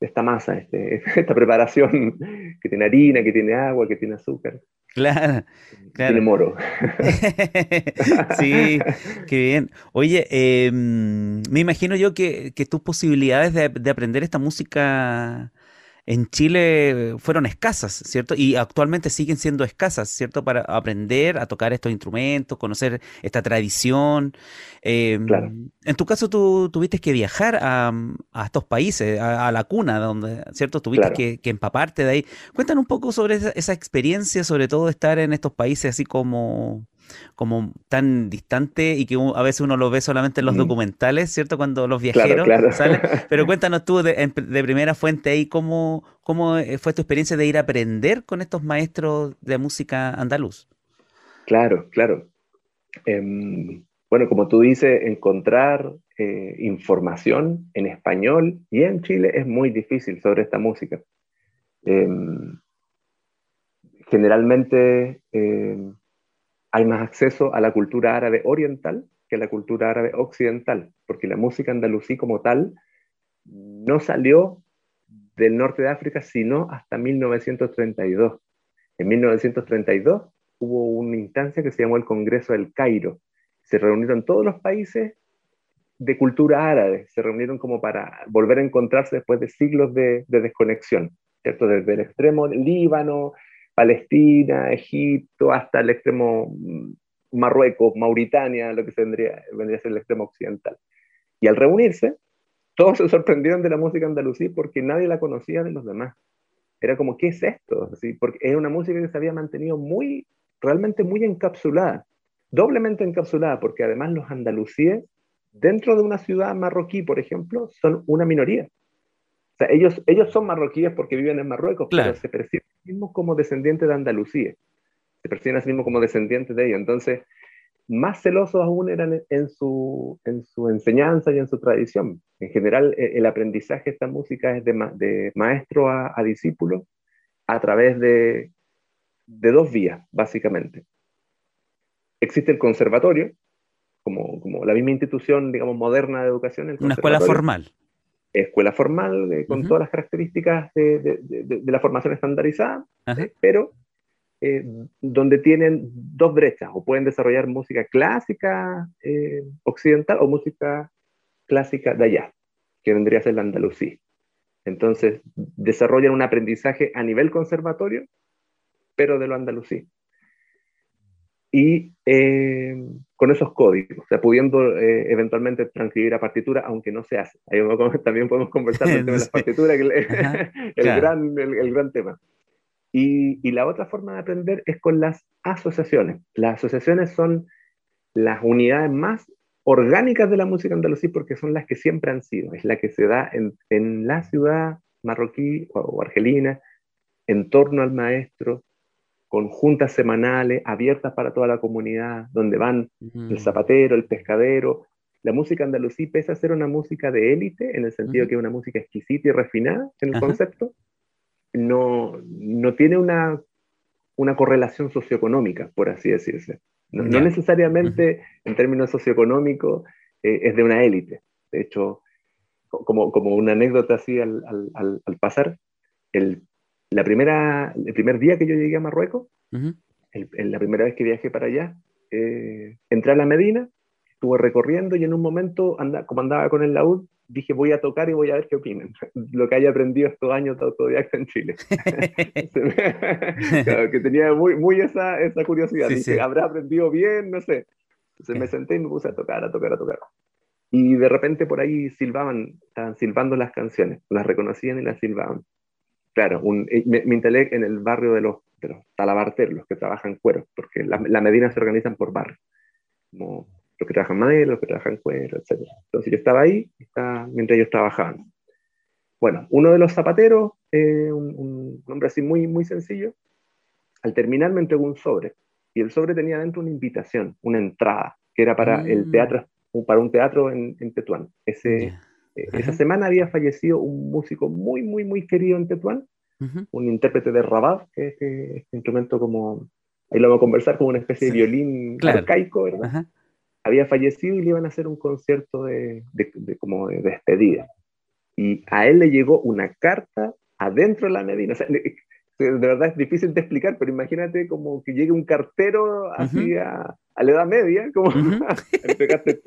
de esta masa, este, esta preparación que tiene harina, que tiene agua, que tiene azúcar. Claro, claro. Tiene moro. sí, qué bien. Oye, em, me imagino yo que, que tus posibilidades de, de, aprender esta música en Chile fueron escasas, ¿cierto? Y actualmente siguen siendo escasas, ¿cierto? Para aprender a tocar estos instrumentos, conocer esta tradición. Em, en tu caso, tú tuviste que viajar a, estos países, a, la cuna, donde, ¿cierto? Tuviste que, empaparte de ahí. Cuéntanos un poco sobre esa, esa experiencia, sobre todo estar en estos países así como como tan distante y que a veces uno lo ve solamente en los documentales, ¿cierto? Cuando los viajeros salen. Pero cuéntanos tú de, primera fuente ahí cómo, cómo eh, fue tu experiencia de ir a aprender con estos maestros de música andaluz. Claro, claro. Em, bueno, como tú dices, encontrar eh, información en español y en Chile es muy difícil sobre esta música. Em, generalmente em, hay más acceso a la cultura árabe oriental que a la cultura árabe occidental, porque la música andalusí como tal no salió del norte de África sino hasta 1932. En 1932 hubo una instancia que se llamó el Congreso del Cairo. Se reunieron todos los países de cultura árabe, se reunieron como para volver a encontrarse después de siglos de, desconexión, ¿cierto? Desde el extremo Líbano, Palestina, Egipto, hasta el extremo Marruecos, Mauritania, lo que vendría, vendría a ser el extremo occidental. Y al reunirse, todos se sorprendieron de la música andalusí porque nadie la conocía de los demás. Era como, ¿qué es esto? Así, porque era una música que se había mantenido muy, realmente muy encapsulada, doblemente encapsulada, porque además los andalusíes, dentro de una ciudad marroquí, por ejemplo, son una minoría ellos, ellos son marroquíes porque viven en Marruecos, pero se perciben a sí mismos como descendientes de Andalucía. Se perciben a sí mismos como descendientes de ellos. Entonces, más celosos aún eran en su, en su enseñanza y en su tradición. En general, e, el aprendizaje de esta música es de, de maestro a, discípulo a través de, de, dos vías, básicamente. Existe el conservatorio, como, como la misma institución, digamos, moderna de educación. Una escuela formal escuela formal, eh, con todas las características de, de, la formación estandarizada, eh, pero eh, donde tienen dos brechas, o pueden desarrollar música clásica occidental o música clásica de allá, que vendría a ser la andalusí. Entonces, desarrollan un aprendizaje a nivel conservatorio pero de lo andalusí. Y eh, con esos códigos, o sea, pudiendo eh, eventualmente transcribir a partitura, aunque no se hace. Ahí también podemos conversar del tema de las partituras, el, gran, el, gran tema. Y, y, la otra forma de aprender es con las asociaciones. Las asociaciones son las unidades más orgánicas de la música andalusí porque son las que siempre han sido. Es la que se da en, en la ciudad marroquí o argelina, en torno al maestro, con juntas semanales abiertas para toda la comunidad, donde van el zapatero, el pescadero. La música andalusí, pese a ser una música de élite, en el sentido que es una música exquisita y refinada en el concepto, no, no tiene una, una correlación socioeconómica, por así decirse. No, necesariamente en términos socioeconómicos eh, es de una élite. De hecho, como, como una anécdota así al, al, al pasar, el la primera, el primer día que yo llegué a Marruecos, la primera vez que viajé para allá, eh, entré a la Medina, estuve recorriendo y en un momento, anda, como andaba con el laúd, dije voy a tocar y voy a ver qué opinan. Lo que haya aprendido estos años de autodidacta en Chile. que tenía muy, muy esa, esa curiosidad. dije, ¿habrá aprendido bien? No sé. Entonces me senté y me puse a tocar, a tocar, a tocar. Y de repente por ahí silbaban, estaban silbando las canciones, las reconocían y las silbaban. Claro, eh, me, instalé en el barrio de los, de los talabarteros, los que trabajan cuero, porque las la Medina se organizan por barrio, como los que trabajan madera, los que trabajan cuero, etc. Entonces yo estaba ahí mientras ellos trabajaban. Bueno, uno de los zapateros, eh, un, hombre así muy, muy sencillo, al terminar me entregó un sobre, y el sobre tenía dentro una invitación, una entrada, que era para el mm. teatro, para un teatro en, en Tetuán. Ese, esa semana había fallecido un músico muy, muy, muy querido en Tetuán, un intérprete de rabat, que es este instrumento como, ahí lo vamos a conversar, como una especie de violín arcaico, ¿verdad? Había fallecido y le iban a hacer un concierto de, de, como de despedida. Y a él le llegó una carta adentro de la Medina. O sea, de verdad es difícil de explicar, pero imagínate como que llegue un cartero así a, la edad media, como entregarte,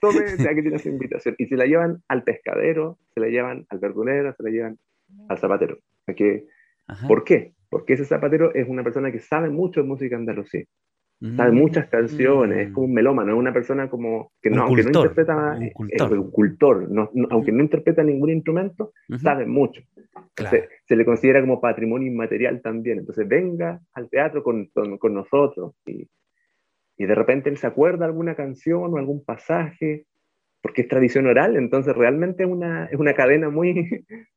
tome, ya que tienes invitación. Y se la llevan al pescadero, se la llevan al verdulero, se la llevan al zapatero. ¿Por qué? Porque ese zapatero es una persona que sabe mucho de música andalusí. Sabe mm. muchas canciones, es como un melómano, es una persona como que no, aunque no interpreta, un cultor, un cultor no, aunque no interpreta ningún instrumento, sabe mucho. se le considera como patrimonio inmaterial también. Entonces venga al teatro con, con, nosotros y, y, de repente él se acuerda alguna canción o algún pasaje, porque es tradición oral, entonces realmente es una, es una cadena muy,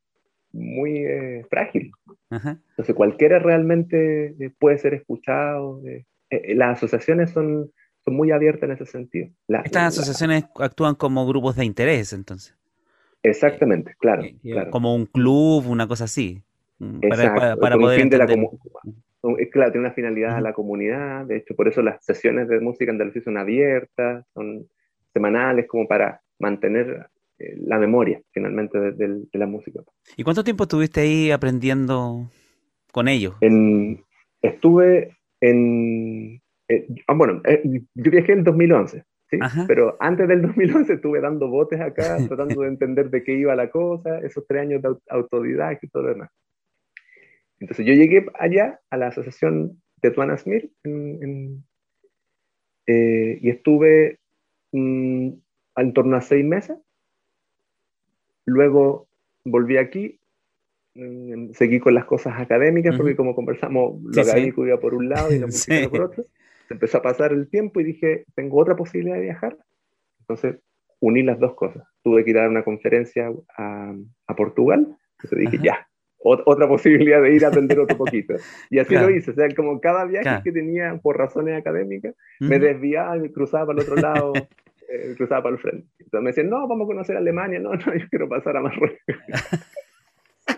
muy eh, frágil. Entonces cualquiera realmente eh, puede ser escuchado. Eh, eh, las asociaciones son, son muy abiertas en ese sentido. Estas asociaciones actúan como grupos de interés, entonces. Exactamente, claro, Como un club, una cosa así. Mm, para, para, poder claro, tiene una finalidad a la comunidad, de hecho, por eso las sesiones de música andalucía son abiertas, son semanales, como para mantener eh, la memoria, finalmente, de, la música. ¿Y cuánto tiempo estuviste ahí aprendiendo con ellos? En, estuve en... Eh, ah, bueno, eh, yo viajé en 2011, ¿sí? Pero antes del 2011 estuve dando botes acá, tratando de entender de qué iba la cosa, esos tres años de autodidacta y todo lo demás. Entonces yo llegué allá a la asociación de Tuanasmir en, eh, y estuve mm, en torno a seis meses. Luego volví aquí seguí con las cosas académicas, porque como conversamos, lo académico iba por un lado y la música por otro. Se empezó a pasar el tiempo y dije, tengo otra posibilidad de viajar. Entonces uní las dos cosas. Tuve que ir a dar una conferencia a, a Portugal. Entonces dije, ya, otra posibilidad de ir a aprender otro poquito. Y así lo hice. O sea, como cada viaje que tenía por razones académicas, me desviaba y cruzaba para el otro lado. Eh, cruzaba para el frente. Entonces me decían, no, vamos a conocer Alemania. No, no, yo quiero pasar a Marruecos.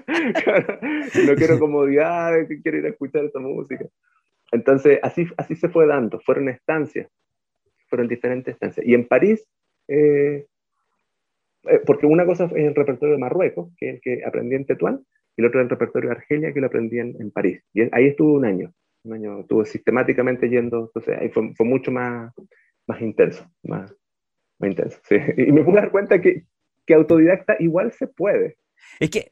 no quiero comodidades, quiero ir a escuchar esta música. Entonces, así, así se fue dando, fueron estancias, fueron diferentes estancias. Y en París, eh, eh, porque una cosa es el repertorio de Marruecos, que es el que aprendí en Tetuán, y el otro es el repertorio de Argelia, que lo aprendí en, París. Y ahí estuve un año, un año estuve sistemáticamente yendo, entonces ahí fue, fue mucho más, más intenso, más, más intenso. Sí. Y me pude dar cuenta que, que autodidacta igual se puede. Es que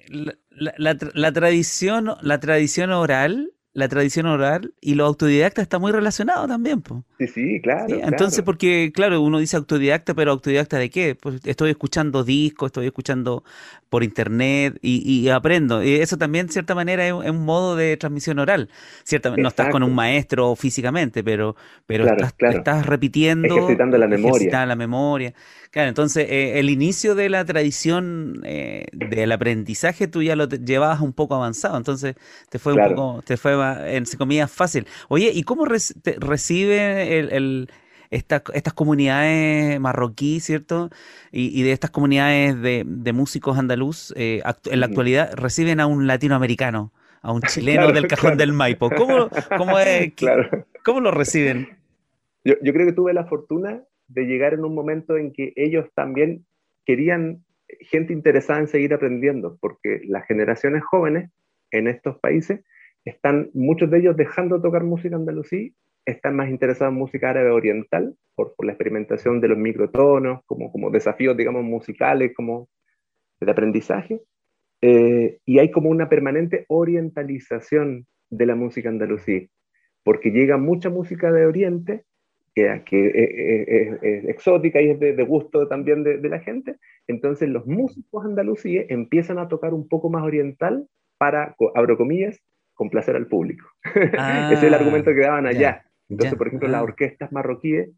la, tradición, la tradición oral, la tradición oral y lo autodidacta está muy relacionado también. Sí, sí, claro, Entonces, porque, claro, uno dice autodidacta, pero autodidacta de qué? Pues estoy escuchando discos, estoy escuchando por internet y, aprendo. Y eso también, de cierta manera, es, un modo de transmisión oral. Ciertamente, no estás con un maestro físicamente, pero, pero estás, repitiendo. Ejercitando la memoria. la memoria. Claro, entonces eh, el inicio de la tradición eh, del aprendizaje tú ya lo llevabas un poco avanzado, entonces te fue un poco, te fue en comida fácil. Oye, ¿y cómo recibe el, estas comunidades marroquí, ¿cierto? Y, de estas comunidades de, músicos andaluz, eh, en la actualidad reciben a un latinoamericano, a un chileno del cajón del Maipo. ¿Cómo, cómo, es, ¿Cómo lo reciben? Yo, yo, creo que tuve la fortuna de llegar en un momento en que ellos también querían gente interesada en seguir aprendiendo, porque las generaciones jóvenes en estos países están, muchos de ellos dejando tocar música andalusí, están más interesados en música árabe oriental, por, la experimentación de los microtonos, como, como desafíos, digamos, musicales, como de aprendizaje, eh, y hay como una permanente orientalización de la música andalusí, porque llega mucha música de Oriente que, es exótica y es de, gusto también de, la gente. Entonces los músicos andalusíes empiezan a tocar un poco más oriental para, abro comillas, complacer al público. Ese es el argumento que daban allá. Entonces, por ejemplo, las ah. orquestas marroquíes,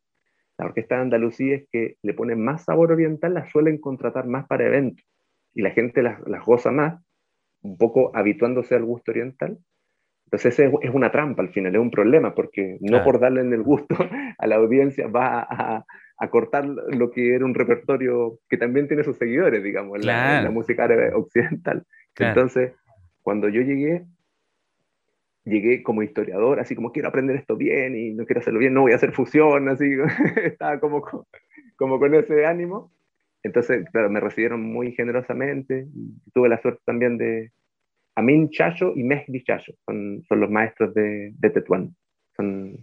las orquestas andalusíes que le ponen más sabor oriental, las suelen contratar más para eventos. Y la gente las, las goza más, un poco habituándose al gusto oriental. Entonces es una trampa al final, es un problema, porque no por darle en el gusto a la audiencia va a, cortar lo que era un repertorio que también tiene sus seguidores, digamos, en, la, música árabe occidental. Entonces, cuando yo llegué, llegué como historiador, así como quiero aprender esto bien y no quiero hacerlo bien, no voy a hacer fusión, así, estaba como, como con ese ánimo. Entonces, claro, me recibieron muy generosamente, tuve la suerte también de, Amin Chacho y Mehdi Chacho son, son los maestros de, de Tetuán. Son,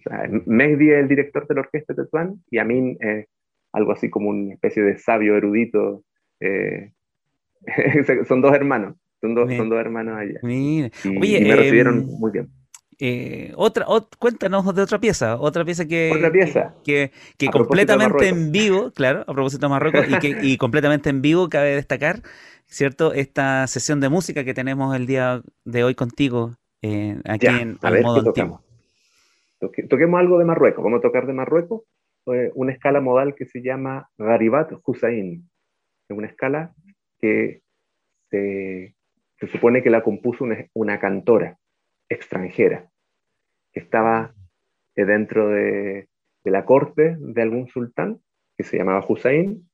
Mehdi es el director de la orquesta de Tetuán y Amin es algo así como una especie de sabio erudito. Eh, son dos hermanos, son dos, son dos hermanos allá. Y, Oye, me recibieron em, muy bien. Eh, otra, cuéntanos de otra pieza, otra pieza que, ¿Otra pieza? que, que, completamente en vivo, claro, a propósito de Marruecos, y que y completamente en vivo cabe destacar, ¿cierto? Esta sesión de música que tenemos el día de hoy contigo eh, aquí en a ver, modo toquemos? toquemos algo de Marruecos. Vamos a tocar de Marruecos eh, una escala modal que se llama Garibat Hussein. Es una escala que se, supone que la compuso una, cantora extranjera que estaba dentro de, de la corte de algún sultán que se llamaba Hussein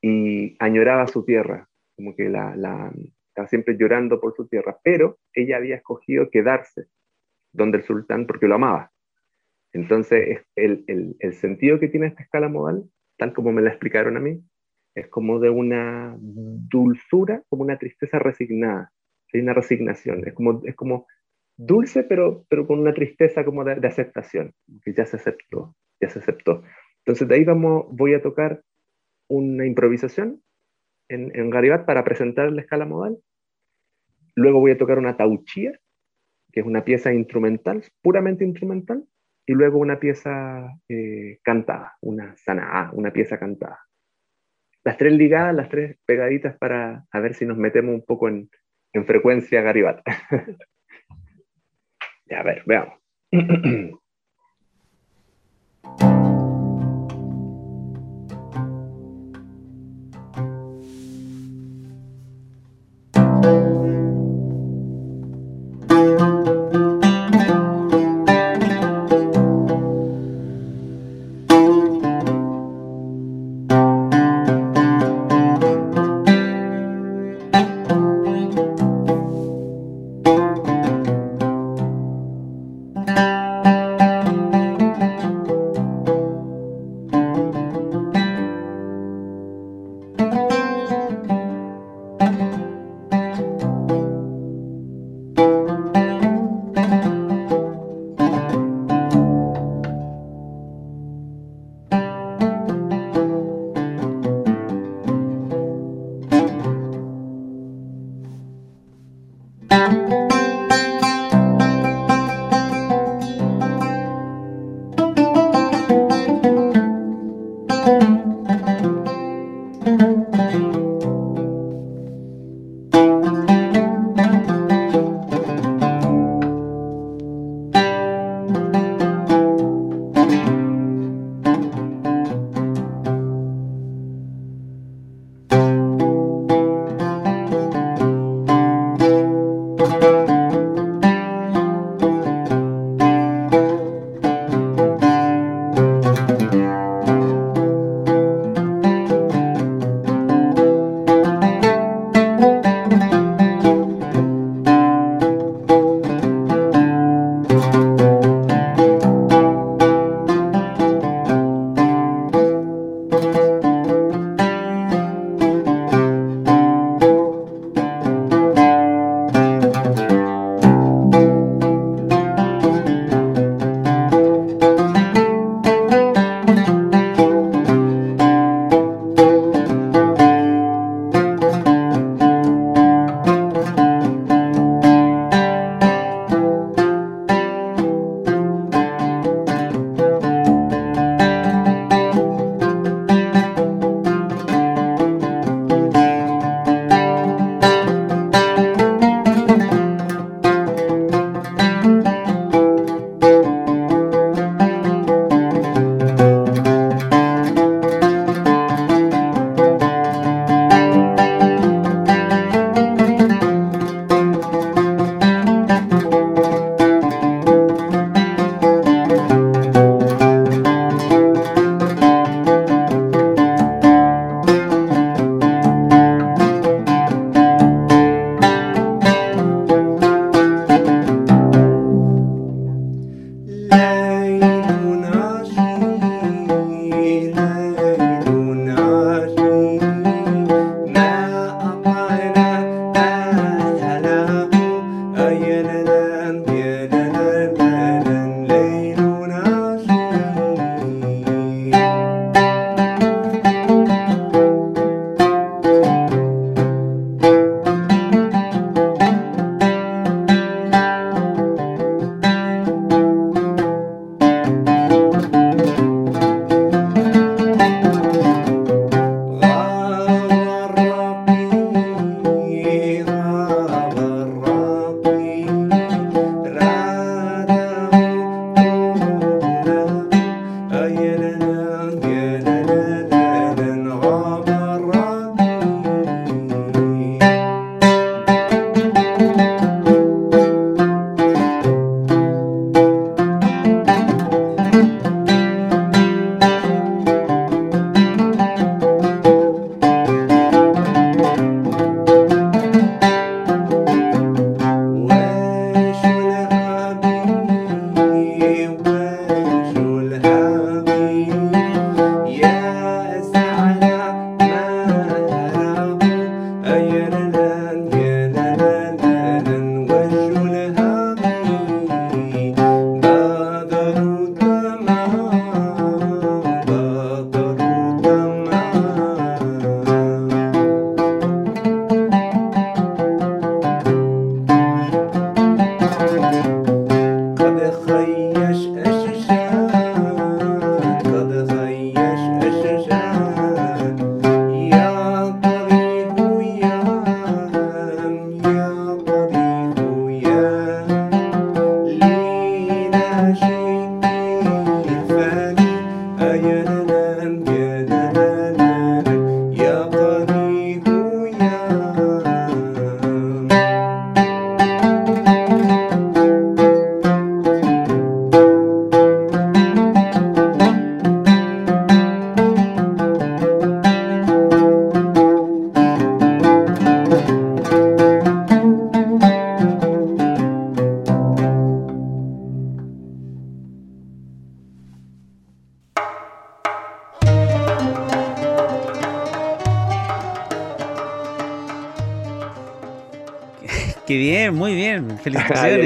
y añoraba su tierra, como que la, la, estaba siempre llorando por su tierra, pero ella había escogido quedarse donde el sultán porque lo amaba. Entonces, el, el, el sentido que tiene esta escala modal, tal como me la explicaron a mí, es como de una dulzura, como una tristeza resignada, hay una resignación, es como, es como dulce, pero, pero con una tristeza como de, aceptación, que ya se aceptó, ya se aceptó. Entonces de ahí vamos, voy a tocar una improvisación en, en Garibat para presentar la escala modal. Luego voy a tocar una tauchía, que es una pieza instrumental, puramente instrumental, y luego una pieza eh, cantada, una sana, una pieza cantada. Las tres ligadas, las tres pegaditas para a ver si nos metemos un poco en, en frecuencia Garibat. ya, a ver,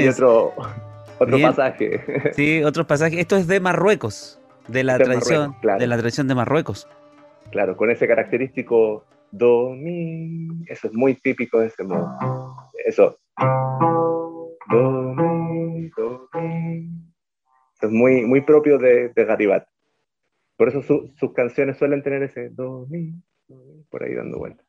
Otro, otro pasaje. Sí, otro pasaje. Esto es de Marruecos, de la tradición, de la tradición de Marruecos. Claro, con ese característico do mi. Eso es muy típico de ese modo. Eso. Do mi, do mi. Eso es muy, muy propio de, de Garibat. Por eso sus canciones suelen tener ese do mi, do mi, por ahí dando vueltas.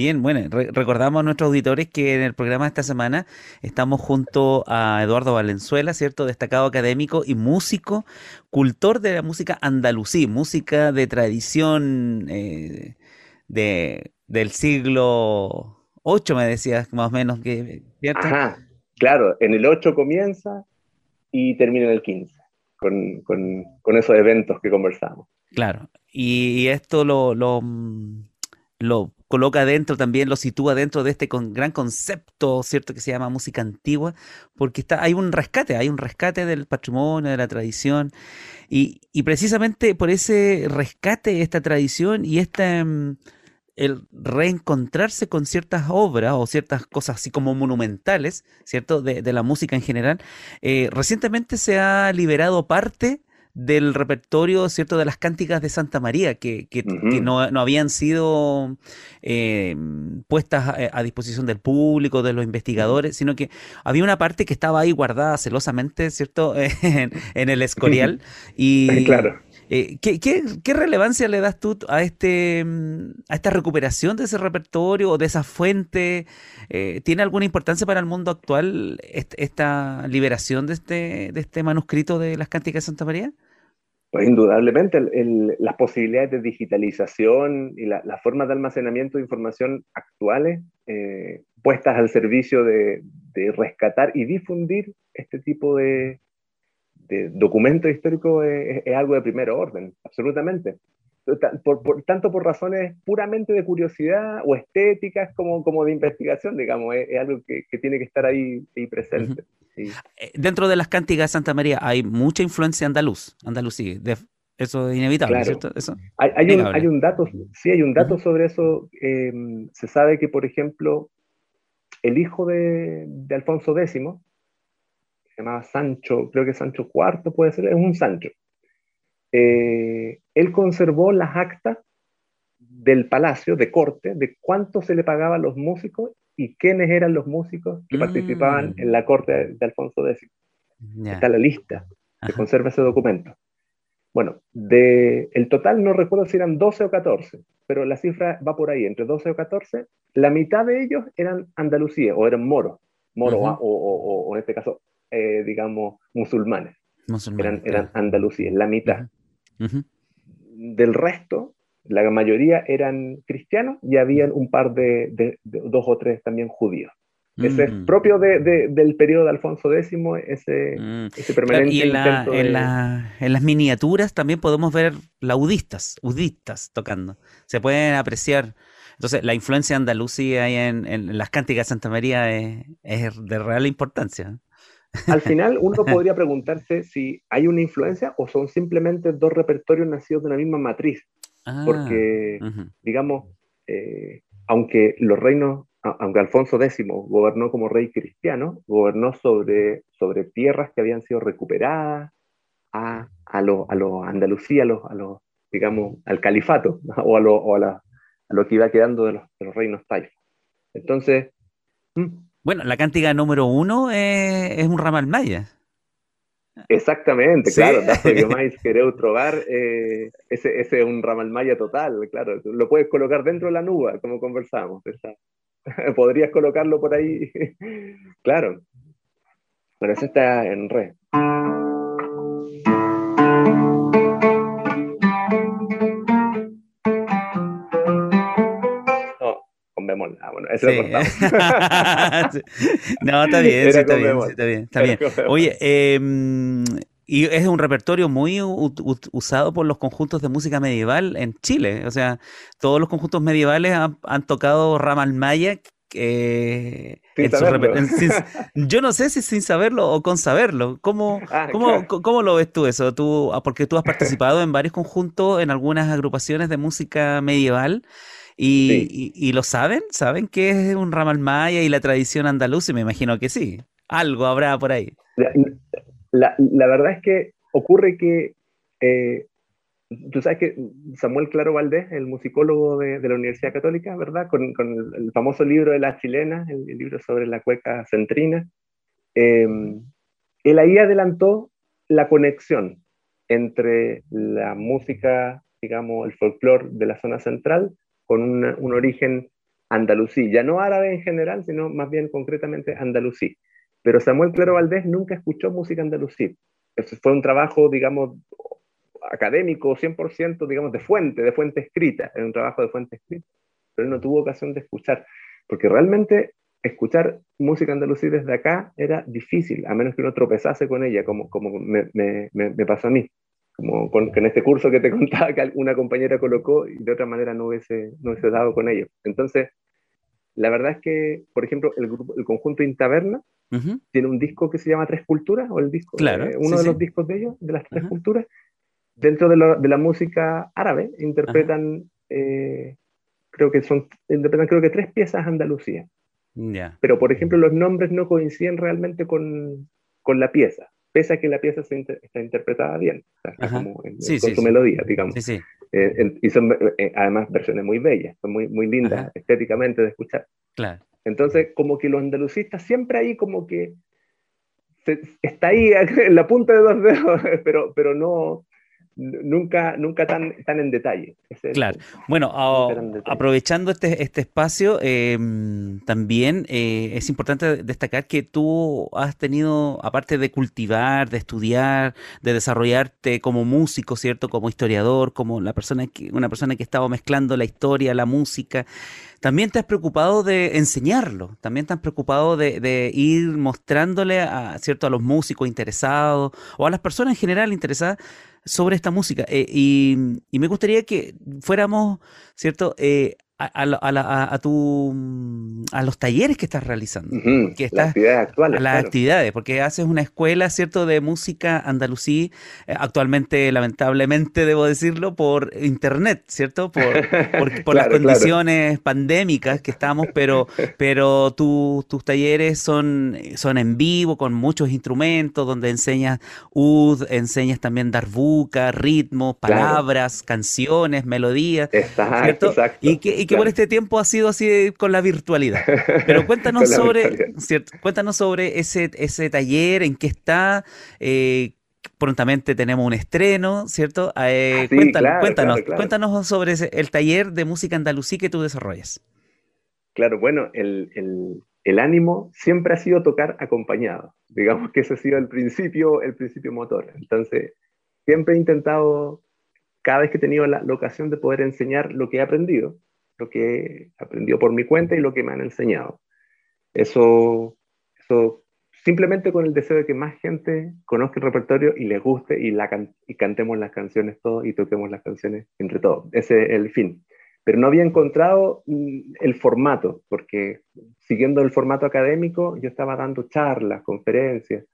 Bien, bueno, recordamos a nuestros auditores que en el programa de esta semana estamos junto a Eduardo Valenzuela, ¿cierto? Destacado académico y músico, cultor de la música andalusí, música de tradición eh, de, del siglo VIII, me decías, más o menos, que, ¿cierto? Ajá, claro, en el 8 comienza y termina en el 15, con, con, con esos eventos que conversamos. Claro, y, esto lo, lo, lo coloca dentro también, lo sitúa dentro de este gran concepto, ¿cierto? Que se llama música antigua, porque está, hay un rescate, hay un rescate del patrimonio, de la tradición, y, precisamente por ese rescate, esta tradición y esta... Mm, el reencontrarse con ciertas obras o ciertas cosas así como monumentales, ¿cierto? De, de la música en general. Eh, recientemente se ha liberado parte del repertorio, ¿cierto?, de las cánticas de Santa María, que, que, no, no, habían sido eh, puestas a, disposición del público, de los investigadores, sino que había una parte que estaba ahí guardada celosamente, ¿cierto?, en, en el Escorial. y, claro. Eh, ¿qué, relevancia le das tú a, este, a esta recuperación de ese repertorio o de esa fuente? Eh, ¿Tiene alguna importancia para el mundo actual esta liberación de este, de este manuscrito de las Cánticas de Santa María? Pues indudablemente las posibilidades de digitalización y las formas de almacenamiento de información actuales eh, puestas al servicio de, rescatar y difundir este tipo de, de documento histórico es, algo de primer orden, absolutamente. Por, tanto por razones puramente de curiosidad o estéticas como, como de investigación, digamos, es, algo que, tiene que estar ahí, presente. Eh, dentro de las cánticas de Santa María hay mucha influencia andaluz, andalusí, eso es inevitable, ¿cierto? Eso, hay, un, hay, un, dato, sí, hay un dato sobre eso. Eh, se sabe que, por ejemplo, el hijo de, de Alfonso X, se llamaba Sancho, creo que Sancho IV puede ser, es un Sancho. Eh, él conservó las actas del palacio, de corte, de cuánto se le pagaba a los músicos y quiénes eran los músicos que participaban mm. en la corte de, Alfonso X. Está la lista, se conserva ese documento. Bueno, de, el total no recuerdo si eran 12 o 14, pero la cifra va por ahí, entre 12 o 14. La mitad de ellos eran Andalucía o eran moros, moros o, o, en este caso, eh, digamos, musulmanes. eran, eran andalusíes, la mitad. Del resto, la mayoría eran cristianos y habían un par de, dos o tres también judíos. Ese es mm. propio del periodo de Alfonso X, ese, mm. ese permanente y en, en, las miniaturas también podemos ver laudistas, udistas tocando. Se pueden apreciar. Entonces, la influencia andalucía en, en las cánticas de Santa María es, es de real importancia. Al final uno podría preguntarse si hay una influencia o son simplemente dos repertorios nacidos de una misma matriz. Ah, Porque, digamos, eh, aunque los reinos, aunque Alfonso X gobernó como rey cristiano, gobernó sobre, sobre tierras que habían sido recuperadas a, a los a Andalucía, a los, a los, digamos, al califato, o, a lo, o a, lo que iba quedando de los, de los reinos taifas. Entonces, mm, bueno, la cántica número uno es, un ramal maya. Exactamente, claro, dato que más eh, ese, es un ramal maya total, claro, lo puedes colocar dentro de la nube, como conversamos, podrías colocarlo por ahí, claro, pero eso está en red. Lo no, está bien, está, bien está bien, está bien, Oye, em, y es un repertorio muy usado por los conjuntos de música medieval en Chile. O sea, todos los conjuntos medievales han, tocado Ramal Maya, Eh, yo no sé si sin saberlo o con saberlo. ¿Cómo, ah, cómo, lo ves tú eso? Tú, ah, porque tú has participado en varios conjuntos, en algunas agrupaciones de música medieval. Y, lo saben? ¿Saben qué es un ramal maya y la tradición andaluza? Me imagino que sí. Algo habrá por ahí. La, verdad es que ocurre que eh, Tú sabes que Samuel Claro Valdés, el musicólogo de, la Universidad Católica, ¿verdad? Con, el, famoso libro de la chilena, el, libro sobre la cueca centrina, em, él ahí adelantó la conexión entre la música, digamos, el folclore de la zona central con un origen andalusí, ya no árabe en general, sino más bien concretamente andalusí. Pero Samuel Claro Valdés nunca escuchó música andalusí. Eso fue un trabajo, digamos, académico 100%, digamos, de fuente, de fuente escrita, en un trabajo de fuente escrita, pero él no tuvo ocasión de escuchar, porque realmente escuchar música andalusí desde acá era difícil, a menos que uno tropezase con ella, como, como me, me, pasó a mí, como con, en este curso que te contaba que una compañera colocó y de otra manera no hubiese, no hubiese dado con ello. Entonces, la verdad es que, por ejemplo, el, grupo, el conjunto Intaverna tiene un disco que se llama Tres Culturas, o el disco, claro, eh, uno de los discos de ellos, de las Tres Culturas, dentro de, la música árabe interpretan, eh, creo que son, interpretan creo que tres piezas Andalucía. Pero, por ejemplo, los nombres no coinciden realmente con, con la pieza, pese a que la pieza está interpretada bien, como con su melodía, digamos. Eh, y son eh, además versiones muy bellas, son muy, muy lindas estéticamente de escuchar. Claro. Entonces, como que los andalucistas siempre ahí como que está ahí en la punta de dos dedos, pero, pero no, nunca, nunca tan, tan en detalle. claro. bueno, aprovechando este, este espacio, em, también eh, es importante destacar que tú has tenido, aparte de cultivar, de estudiar, de desarrollarte como músico, ¿cierto? Como historiador, como la persona que, una persona que estaba mezclando la historia, la música, también te has preocupado de enseñarlo, también te has preocupado de, ir mostrándole a, ¿cierto? a los músicos interesados o a las personas en general interesadas sobre esta música. Eh, y, y, me gustaría que fuéramos, ¿cierto? Eh, a, a, tu, mm, a los talleres que estás realizando. que estás, las actividades actuales. A las actividades, porque haces una escuela, ¿cierto?, de música andalusí, eh, actualmente, lamentablemente, debo decirlo, por internet, ¿cierto? Por, por, las condiciones pandémicas que estamos, pero, pero tus talleres son, son en vivo, con muchos instrumentos, donde enseñas ud, enseñas también darbuca, ritmos, palabras, canciones, melodías, ¿cierto? Y que, que por este tiempo ha sido así con la virtualidad. Pero cuéntanos sobre, ¿cierto? cuéntanos sobre ese, ese taller, en qué está. Eh, prontamente tenemos un estreno, ¿cierto? Eh, ah, cuéntanos, cuéntanos, sobre el taller de música andalusí que tú desarrollas. Claro, bueno, el, el, el, ánimo siempre ha sido tocar acompañado. Digamos que ese ha sido el principio, el principio motor. Entonces, siempre he intentado, cada vez que he tenido la ocasión de poder enseñar lo que he aprendido, lo que aprendió por mi cuenta y lo que me han enseñado. Eso, eso simplemente con el deseo de que más gente conozca el repertorio y les guste y, la y cantemos las canciones todos y toquemos las canciones entre todos. Ese es el fin. Pero no había encontrado mm, el formato, porque siguiendo el formato académico, yo estaba dando charlas, conferencias,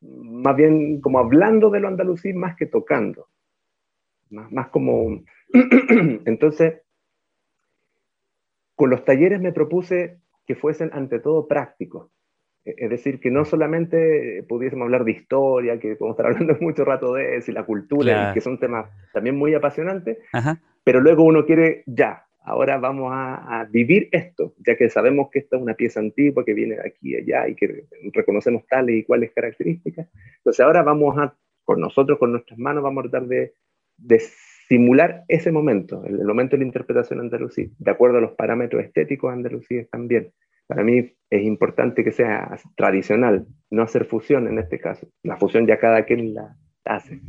más bien como hablando de lo andalusí más que tocando. Más, más como... Entonces, con los talleres me propuse que fuesen ante todo prácticos. E-, es decir, que no solamente pudiésemos hablar de historia, que podemos estar hablando mucho rato de eso, y la cultura, que son temas también muy apasionantes, pero luego uno quiere, ya, ahora vamos a, vivir esto, ya que sabemos que esta es una pieza antigua que viene de aquí y allá y que reconocemos tales y cuales características. Entonces ahora vamos a, con nosotros, con nuestras manos, vamos a tratar de, de simular ese momento, el, momento de la interpretación andalusí, de acuerdo a los parámetros estéticos andalusíes también. Para mí es importante que sea tradicional, no hacer fusión en este caso. La fusión ya cada quien la hace.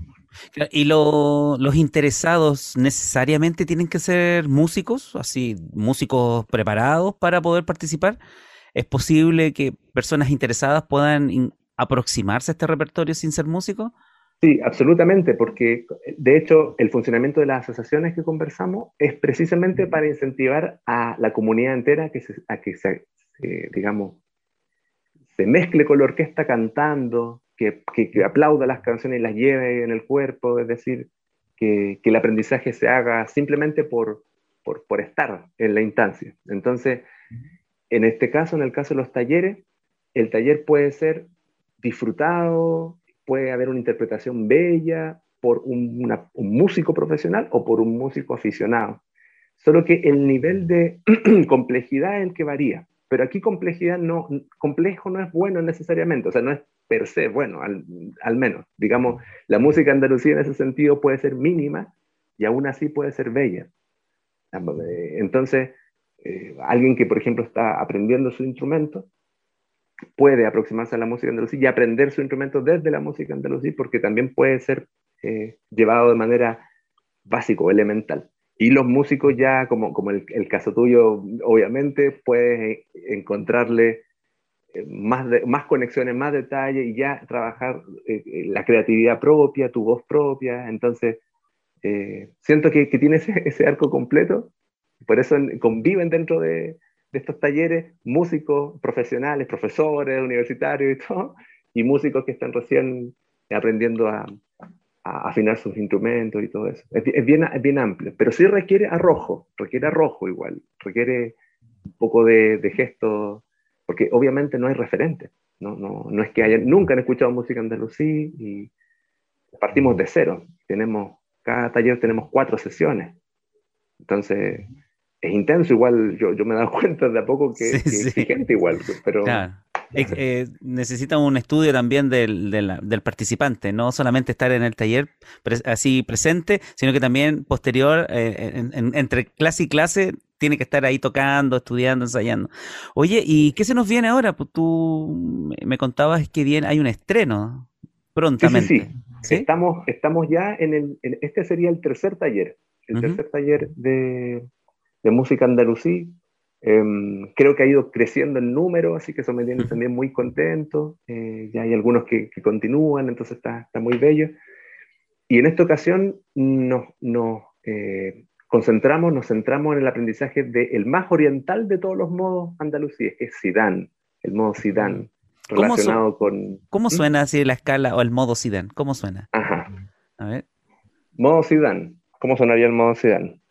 ¿Y los interesados necesariamente tienen que ser músicos, así, músicos preparados para poder participar? ¿Es posible que personas interesadas puedan aproximarse a este repertorio sin ser músicos? Sí, absolutamente, porque de hecho el funcionamiento de las asociaciones que conversamos es precisamente para incentivar a la comunidad entera que a que se, digamos, se mezcle con la orquesta cantando, que, que, aplauda las canciones y las lleve en el cuerpo, es decir, que, que el aprendizaje se haga simplemente por, por, por, estar en la instancia. Entonces, en este caso, en el caso de los talleres, el taller puede ser disfrutado, puede haber una interpretación bella por un, músico profesional o por un músico aficionado. Solo que el nivel de complejidad es el que varía. Pero aquí complejidad no, complejo no es bueno necesariamente, o sea, no es per se bueno, al, menos. Digamos, la música andalucía en ese sentido puede ser mínima y aún así puede ser bella. Entonces, eh, alguien que, por ejemplo, está aprendiendo su instrumento, puede aproximarse a la música andalusí y aprender su instrumento desde la música andalusí, porque también puede ser eh, llevado de manera básico, elemental. Y los músicos ya, como, como el, caso tuyo, obviamente, puedes encontrarle eh, más, más conexiones, más detalle y ya trabajar eh, eh, la creatividad propia, tu voz propia. Entonces, siento que, que tienes ese, arco completo, por eso conviven dentro de, de estos talleres músicos profesionales, profesores, universitarios y todo, y músicos que están recién aprendiendo a, a afinar sus instrumentos y todo eso. Es, bien, es bien amplio, pero sí requiere arrojo, requiere arrojo igual, requiere un poco de, de gesto, porque obviamente no hay referente, no, no, no es que hayan, nunca han escuchado música andalusí y partimos de cero, tenemos, cada taller tenemos cuatro sesiones, entonces es intenso igual, yo, yo me he dado cuenta de a poco que, es exigente igual, pero... Eh, necesita un estudio también del, del, participante, no solamente estar en el taller así presente, sino que también posterior, eh, entre clase y clase, tiene que estar ahí tocando, estudiando, ensayando. Oye, ¿y qué se nos viene ahora? Pues tú me contabas que bien hay un estreno prontamente. Sí, sí, Estamos, estamos ya en el, este sería el tercer taller, el tercer taller de, de música andalusí, Em, creo que ha ido creciendo el número, así que eso me tiene también muy contento. Eh, ya hay algunos que, continúan, entonces está, está, muy bello. Y en esta ocasión nos, nos eh, concentramos, nos centramos en el aprendizaje del más oriental de todos los modos andalusíes, que es Sidán, el modo Sidán, relacionado con... ¿Cómo ¿Mm? suena así la escala o el modo Sidán? ¿Cómo suena? Ajá. A ver. Modo Sidán. ¿Cómo sonaría el modo Sidán?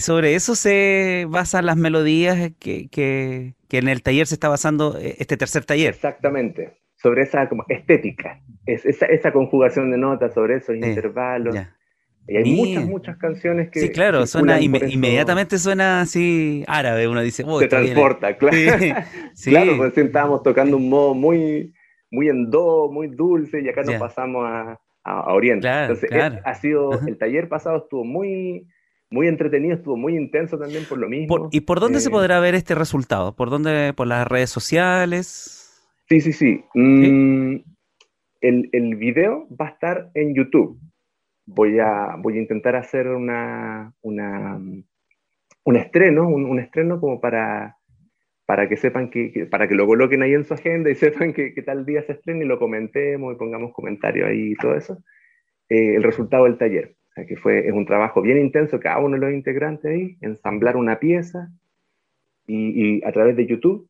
Y sobre eso se basan las melodías que, que, en el taller se está basando eh, este tercer taller. Exactamente, sobre esa como estética, es, esa, esa conjugación de notas, sobre esos intervalos. Y hay muchas, muchas canciones que... Sí, claro, suena inmediatamente suena así árabe, uno dice... se transporta, claro. Sí. claro, pues estábamos tocando un modo muy, muy en do, muy dulce, y acá nos pasamos a, a, Oriente. Entonces, ha sido, el taller pasado estuvo muy muy entretenido, estuvo muy intenso también por lo mismo. ¿Y por dónde se eh, podrá ver este resultado? ¿Por dónde? ¿Por las redes sociales? Sí, sí, sí. Mm, el, el, video va a estar en YouTube. Voy a, voy a intentar hacer una, una un estreno, un, estreno como para, para que sepan que, para que lo coloquen ahí en su agenda y sepan que, tal día se estrena y lo comentemos y pongamos comentarios ahí y todo eso. Eh, el resultado del taller que fue, es un trabajo bien intenso, cada uno de los integrantes ahí, ensamblar una pieza y, a través de YouTube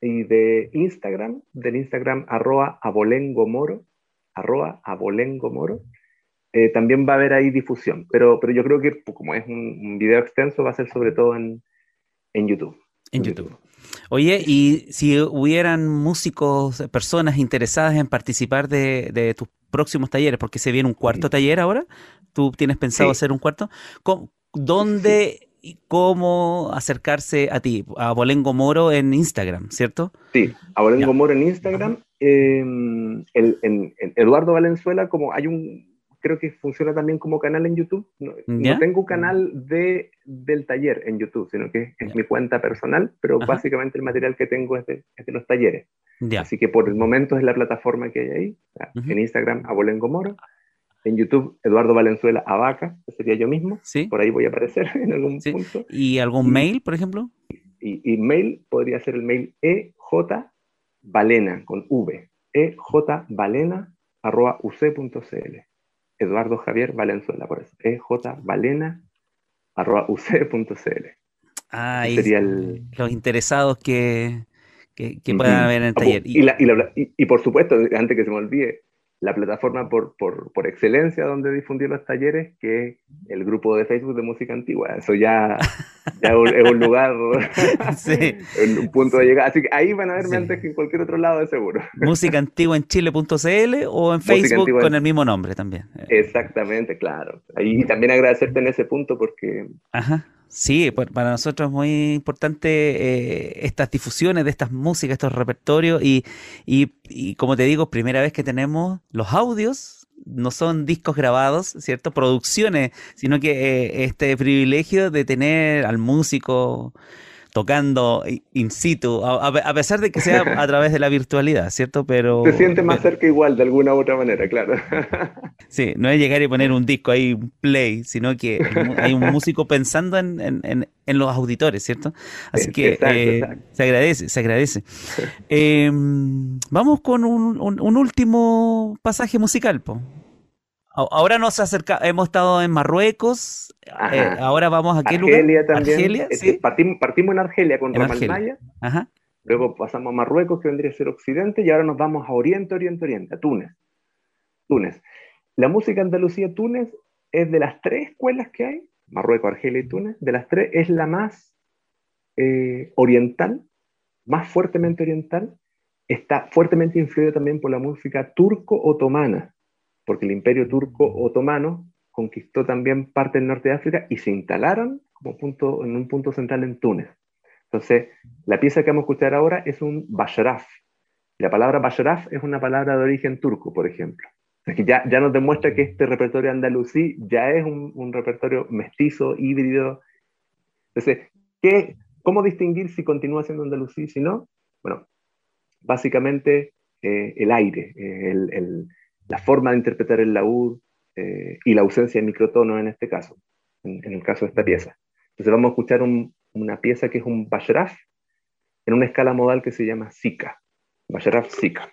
y de Instagram, del Instagram arroba abolengomoro, arroba abolengomoro, eh, también va a haber ahí difusión, pero, pero yo creo que como es un, video extenso va a ser sobre todo en, en YouTube. En. Oye, y si hubieran músicos, personas interesadas en participar de, de tus próximos talleres, porque se viene un cuarto taller ahora, ¿Tú tienes pensado hacer un cuarto? ¿Dónde cómo acercarse a ti, a Bolengo Moro en Instagram, ¿cierto? Sí, a Bolengo Moro en Instagram. Em, Eduardo Valenzuela, como hay un, creo que funciona también como canal en YouTube. No, tengo canal de, del taller en YouTube, sino que es mi cuenta personal, pero básicamente el material que tengo es de, los talleres. Así que por el momento es la plataforma que hay ahí. En Instagram, a Bolengo Moro en YouTube Eduardo Valenzuela Abaca, que sería yo mismo. ¿Sí? Por ahí voy a aparecer en algún punto. ¿Y algún mail, por ejemplo? Y, mail podría ser el mail ejvalena con v, ejvalena arroba uc.cl. Eduardo Javier Valenzuela, por eso, ejvalena arroba uc.cl. Ah, sería el... los interesados que, que, puedan ver en el taller. Y, y, y, por supuesto, antes que se me olvide, la plataforma por, por, por, excelencia donde difundir los talleres, que es el grupo de Facebook de música antigua. Eso ya, ya es un lugar, sí. un punto de llegada. Así que ahí van a verme antes que en cualquier otro lado, de seguro. Música antigua en chile.cl o en Facebook con el mismo nombre también. Exactamente, claro. Ahí también agradecerte en ese punto porque... Ajá Sí, para nosotros es muy importante eh, estas difusiones de estas músicas, estos repertorios y, y, como te digo, primera vez que tenemos los audios, no son discos grabados, ¿cierto? Producciones, sino que eh, este privilegio de tener al músico tocando in situ, a, pesar de que sea a través de la virtualidad, ¿cierto? Pero... Se siente más cerca igual, de alguna u otra manera, claro. Sí, no es llegar y poner un disco ahí, un play, sino que hay un músico pensando en, en, en los auditores, ¿cierto? Así que eh, se agradece, se agradece. Em, vamos con un, un, último pasaje musical, po. Ahora nos acerca, hemos estado en Marruecos, eh, ahora vamos a qué Argelia También. Argelia ¿sí? partimos, partimos, en Argelia con Ramalmaya, luego pasamos a Marruecos, que vendría a ser Occidente, y ahora nos vamos a Oriente, Oriente, Oriente, a Túnez. Túnez. La música Andalucía-Túnez es de las tres escuelas que hay, Marruecos, Argelia y Túnez, de las tres es la más eh, oriental, más fuertemente oriental, está fuertemente influida también por la música turco-otomana porque el imperio turco otomano conquistó también parte del norte de África y se instalaron como punto, en un punto central en Túnez. Entonces, la pieza que vamos a escuchar ahora es un basharaf. La palabra basharaf es una palabra de origen turco, por ejemplo. que ya, ya nos demuestra que este repertorio andalusí ya es un, repertorio mestizo, híbrido. Entonces, ¿qué, ¿cómo distinguir si continúa siendo andalusí, si no? Bueno, básicamente eh, el aire, eh, la forma de interpretar el laúd eh, y la ausencia de microtono en este caso, en, el caso de esta pieza. Entonces vamos a escuchar una pieza que es un bashraf en una escala modal que se llama Sika, bashraf Sika.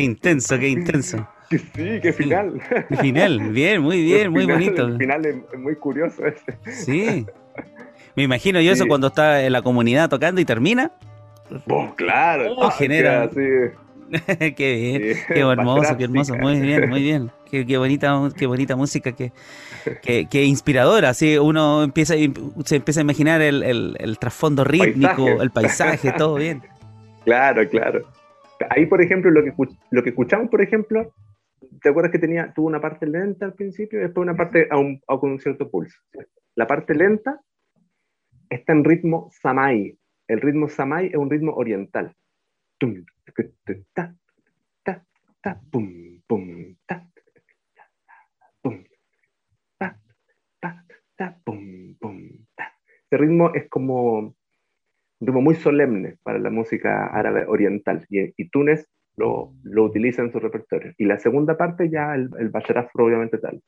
Qué intenso, qué intenso. Sí, qué final. Final, bien, muy bien, muy bonito. El final es muy curioso ese. Sí. Me imagino yo eso cuando está en la comunidad tocando y termina. Oh, claro. Oh, genera. qué bien, qué hermoso, qué hermoso, muy bien, muy bien. Qué, qué, bonita, qué bonita música, qué, qué, inspiradora. Así uno empieza, se empieza a imaginar el, el, el trasfondo rítmico, el paisaje, todo bien. Claro, claro. Ahí, por ejemplo, lo que, lo que escuchamos, por ejemplo, ¿te acuerdas que tenía, tuvo una parte lenta al principio y después una parte con un cierto pulso? La parte lenta está en ritmo samai. El ritmo samai es un ritmo oriental. Este ritmo es como un ritmo muy solemne para la música árabe oriental y, y Túnez lo, lo, utiliza en su repertorio. Y la segunda parte ya el, el obviamente tal.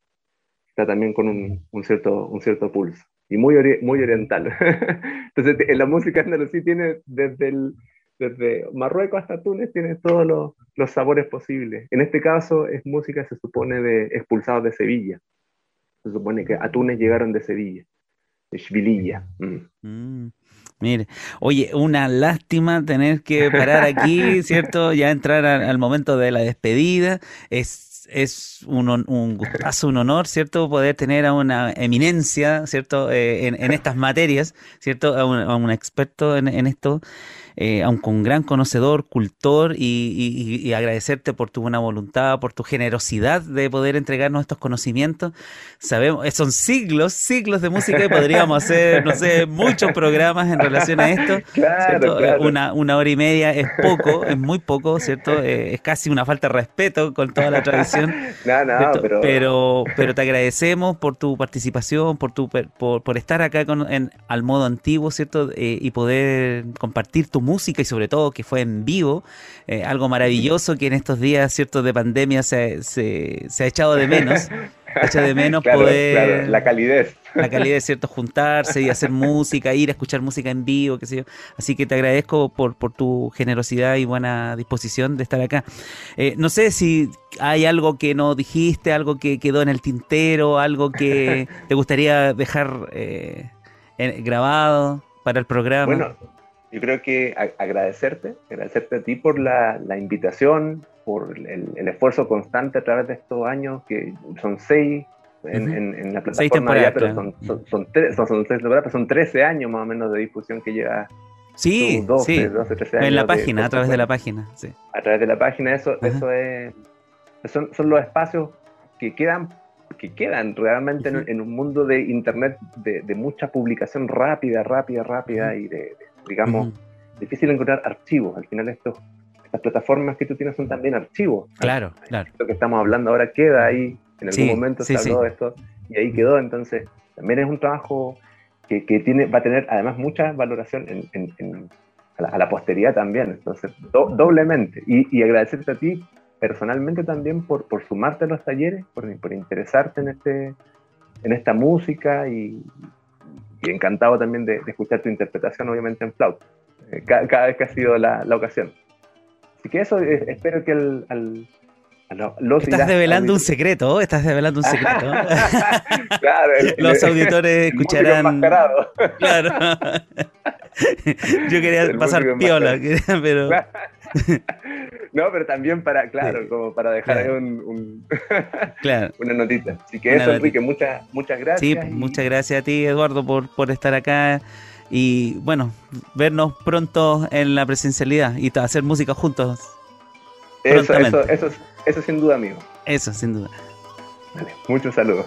Está también con un, un, cierto, un cierto pulso y muy, muy oriental. Entonces, en la música andalusí tiene desde, el, desde Marruecos hasta Túnez, tiene todos los, los, sabores posibles. En este caso es música, se supone, de expulsados de Sevilla. Se supone que a Túnez llegaron de Sevilla, de Shvililla. Mm. Mm. Mire, oye, una lástima tener que parar aquí, ¿cierto? Ya entrar al momento de la despedida. Es es un, un gustazo, un honor, ¿cierto? Poder tener a una eminencia, ¿cierto? Eh, en, estas materias, ¿cierto? A un, experto en, en esto eh, aunque un gran conocedor, cultor, y, agradecerte por tu buena voluntad, por tu generosidad de poder entregarnos estos conocimientos. Sabemos, eh, son siglos, siglos de música y podríamos hacer, no sé, muchos programas en relación a esto. Claro, Una, una hora y media es poco, es muy poco, ¿cierto? Eh, es casi una falta de respeto con toda la tradición. no, no, pero... pero... te agradecemos por tu participación, por tu por, por estar acá con, en, al modo antiguo, ¿cierto? y poder compartir tu música y sobre todo que fue en vivo, eh, algo maravilloso que en estos días ciertos de pandemia se, se, ha echado de menos. Echa de menos poder. la calidez. La calidez, ¿cierto? Juntarse y hacer música, ir a escuchar música en vivo, qué sé yo. Así que te agradezco por, por tu generosidad y buena disposición de estar acá. Eh, no sé si hay algo que no dijiste, algo que quedó en el tintero, algo que te gustaría dejar eh, grabado para el programa. Bueno, yo creo que agradecerte, agradecerte a ti por la, la invitación, por el, el, esfuerzo constante a través de estos años, que son seis en, en, la plataforma, ya, pero son, son, son, tres, son, son, son 13 años más o menos de difusión que lleva. Sí, 12, sí. 12, 13 años. En la página, a través de la página. Sí. A través de la página, eso, eso es, son, son los espacios que quedan que quedan realmente en, un mundo de internet de, de, mucha publicación rápida, rápida, rápida y de, digamos, difícil encontrar archivos. Al final estos, estas plataformas que tú tienes son también archivos. Claro, claro. Lo que estamos hablando ahora queda ahí, en algún momento se habló de esto y ahí quedó. Entonces, también es un trabajo que, que tiene, va a tener además mucha valoración en, a, la, posteridad también. Entonces, doblemente. Y, y, agradecerte a ti personalmente también por, por sumarte a los talleres, por, por interesarte en, este, en esta música y, y encantado también de, escuchar tu interpretación, obviamente en flauta, eh, cada, vez que ha sido la, ocasión. Así que eso, eh, espero que al, los estás develando un secreto, estás develando un secreto. claro, los auditores escucharán. Claro. Yo quería pasar piola, pero. No, pero también para, claro, como para dejar ahí un, una notita. Así que eso, Enrique, muchas, muchas gracias. Sí, muchas gracias a ti, Eduardo, por, por estar acá y bueno, vernos pronto en la presencialidad y hacer música juntos. Eso, eso, eso, eso sin duda, amigo. Eso, sin duda. Vale, muchos saludos.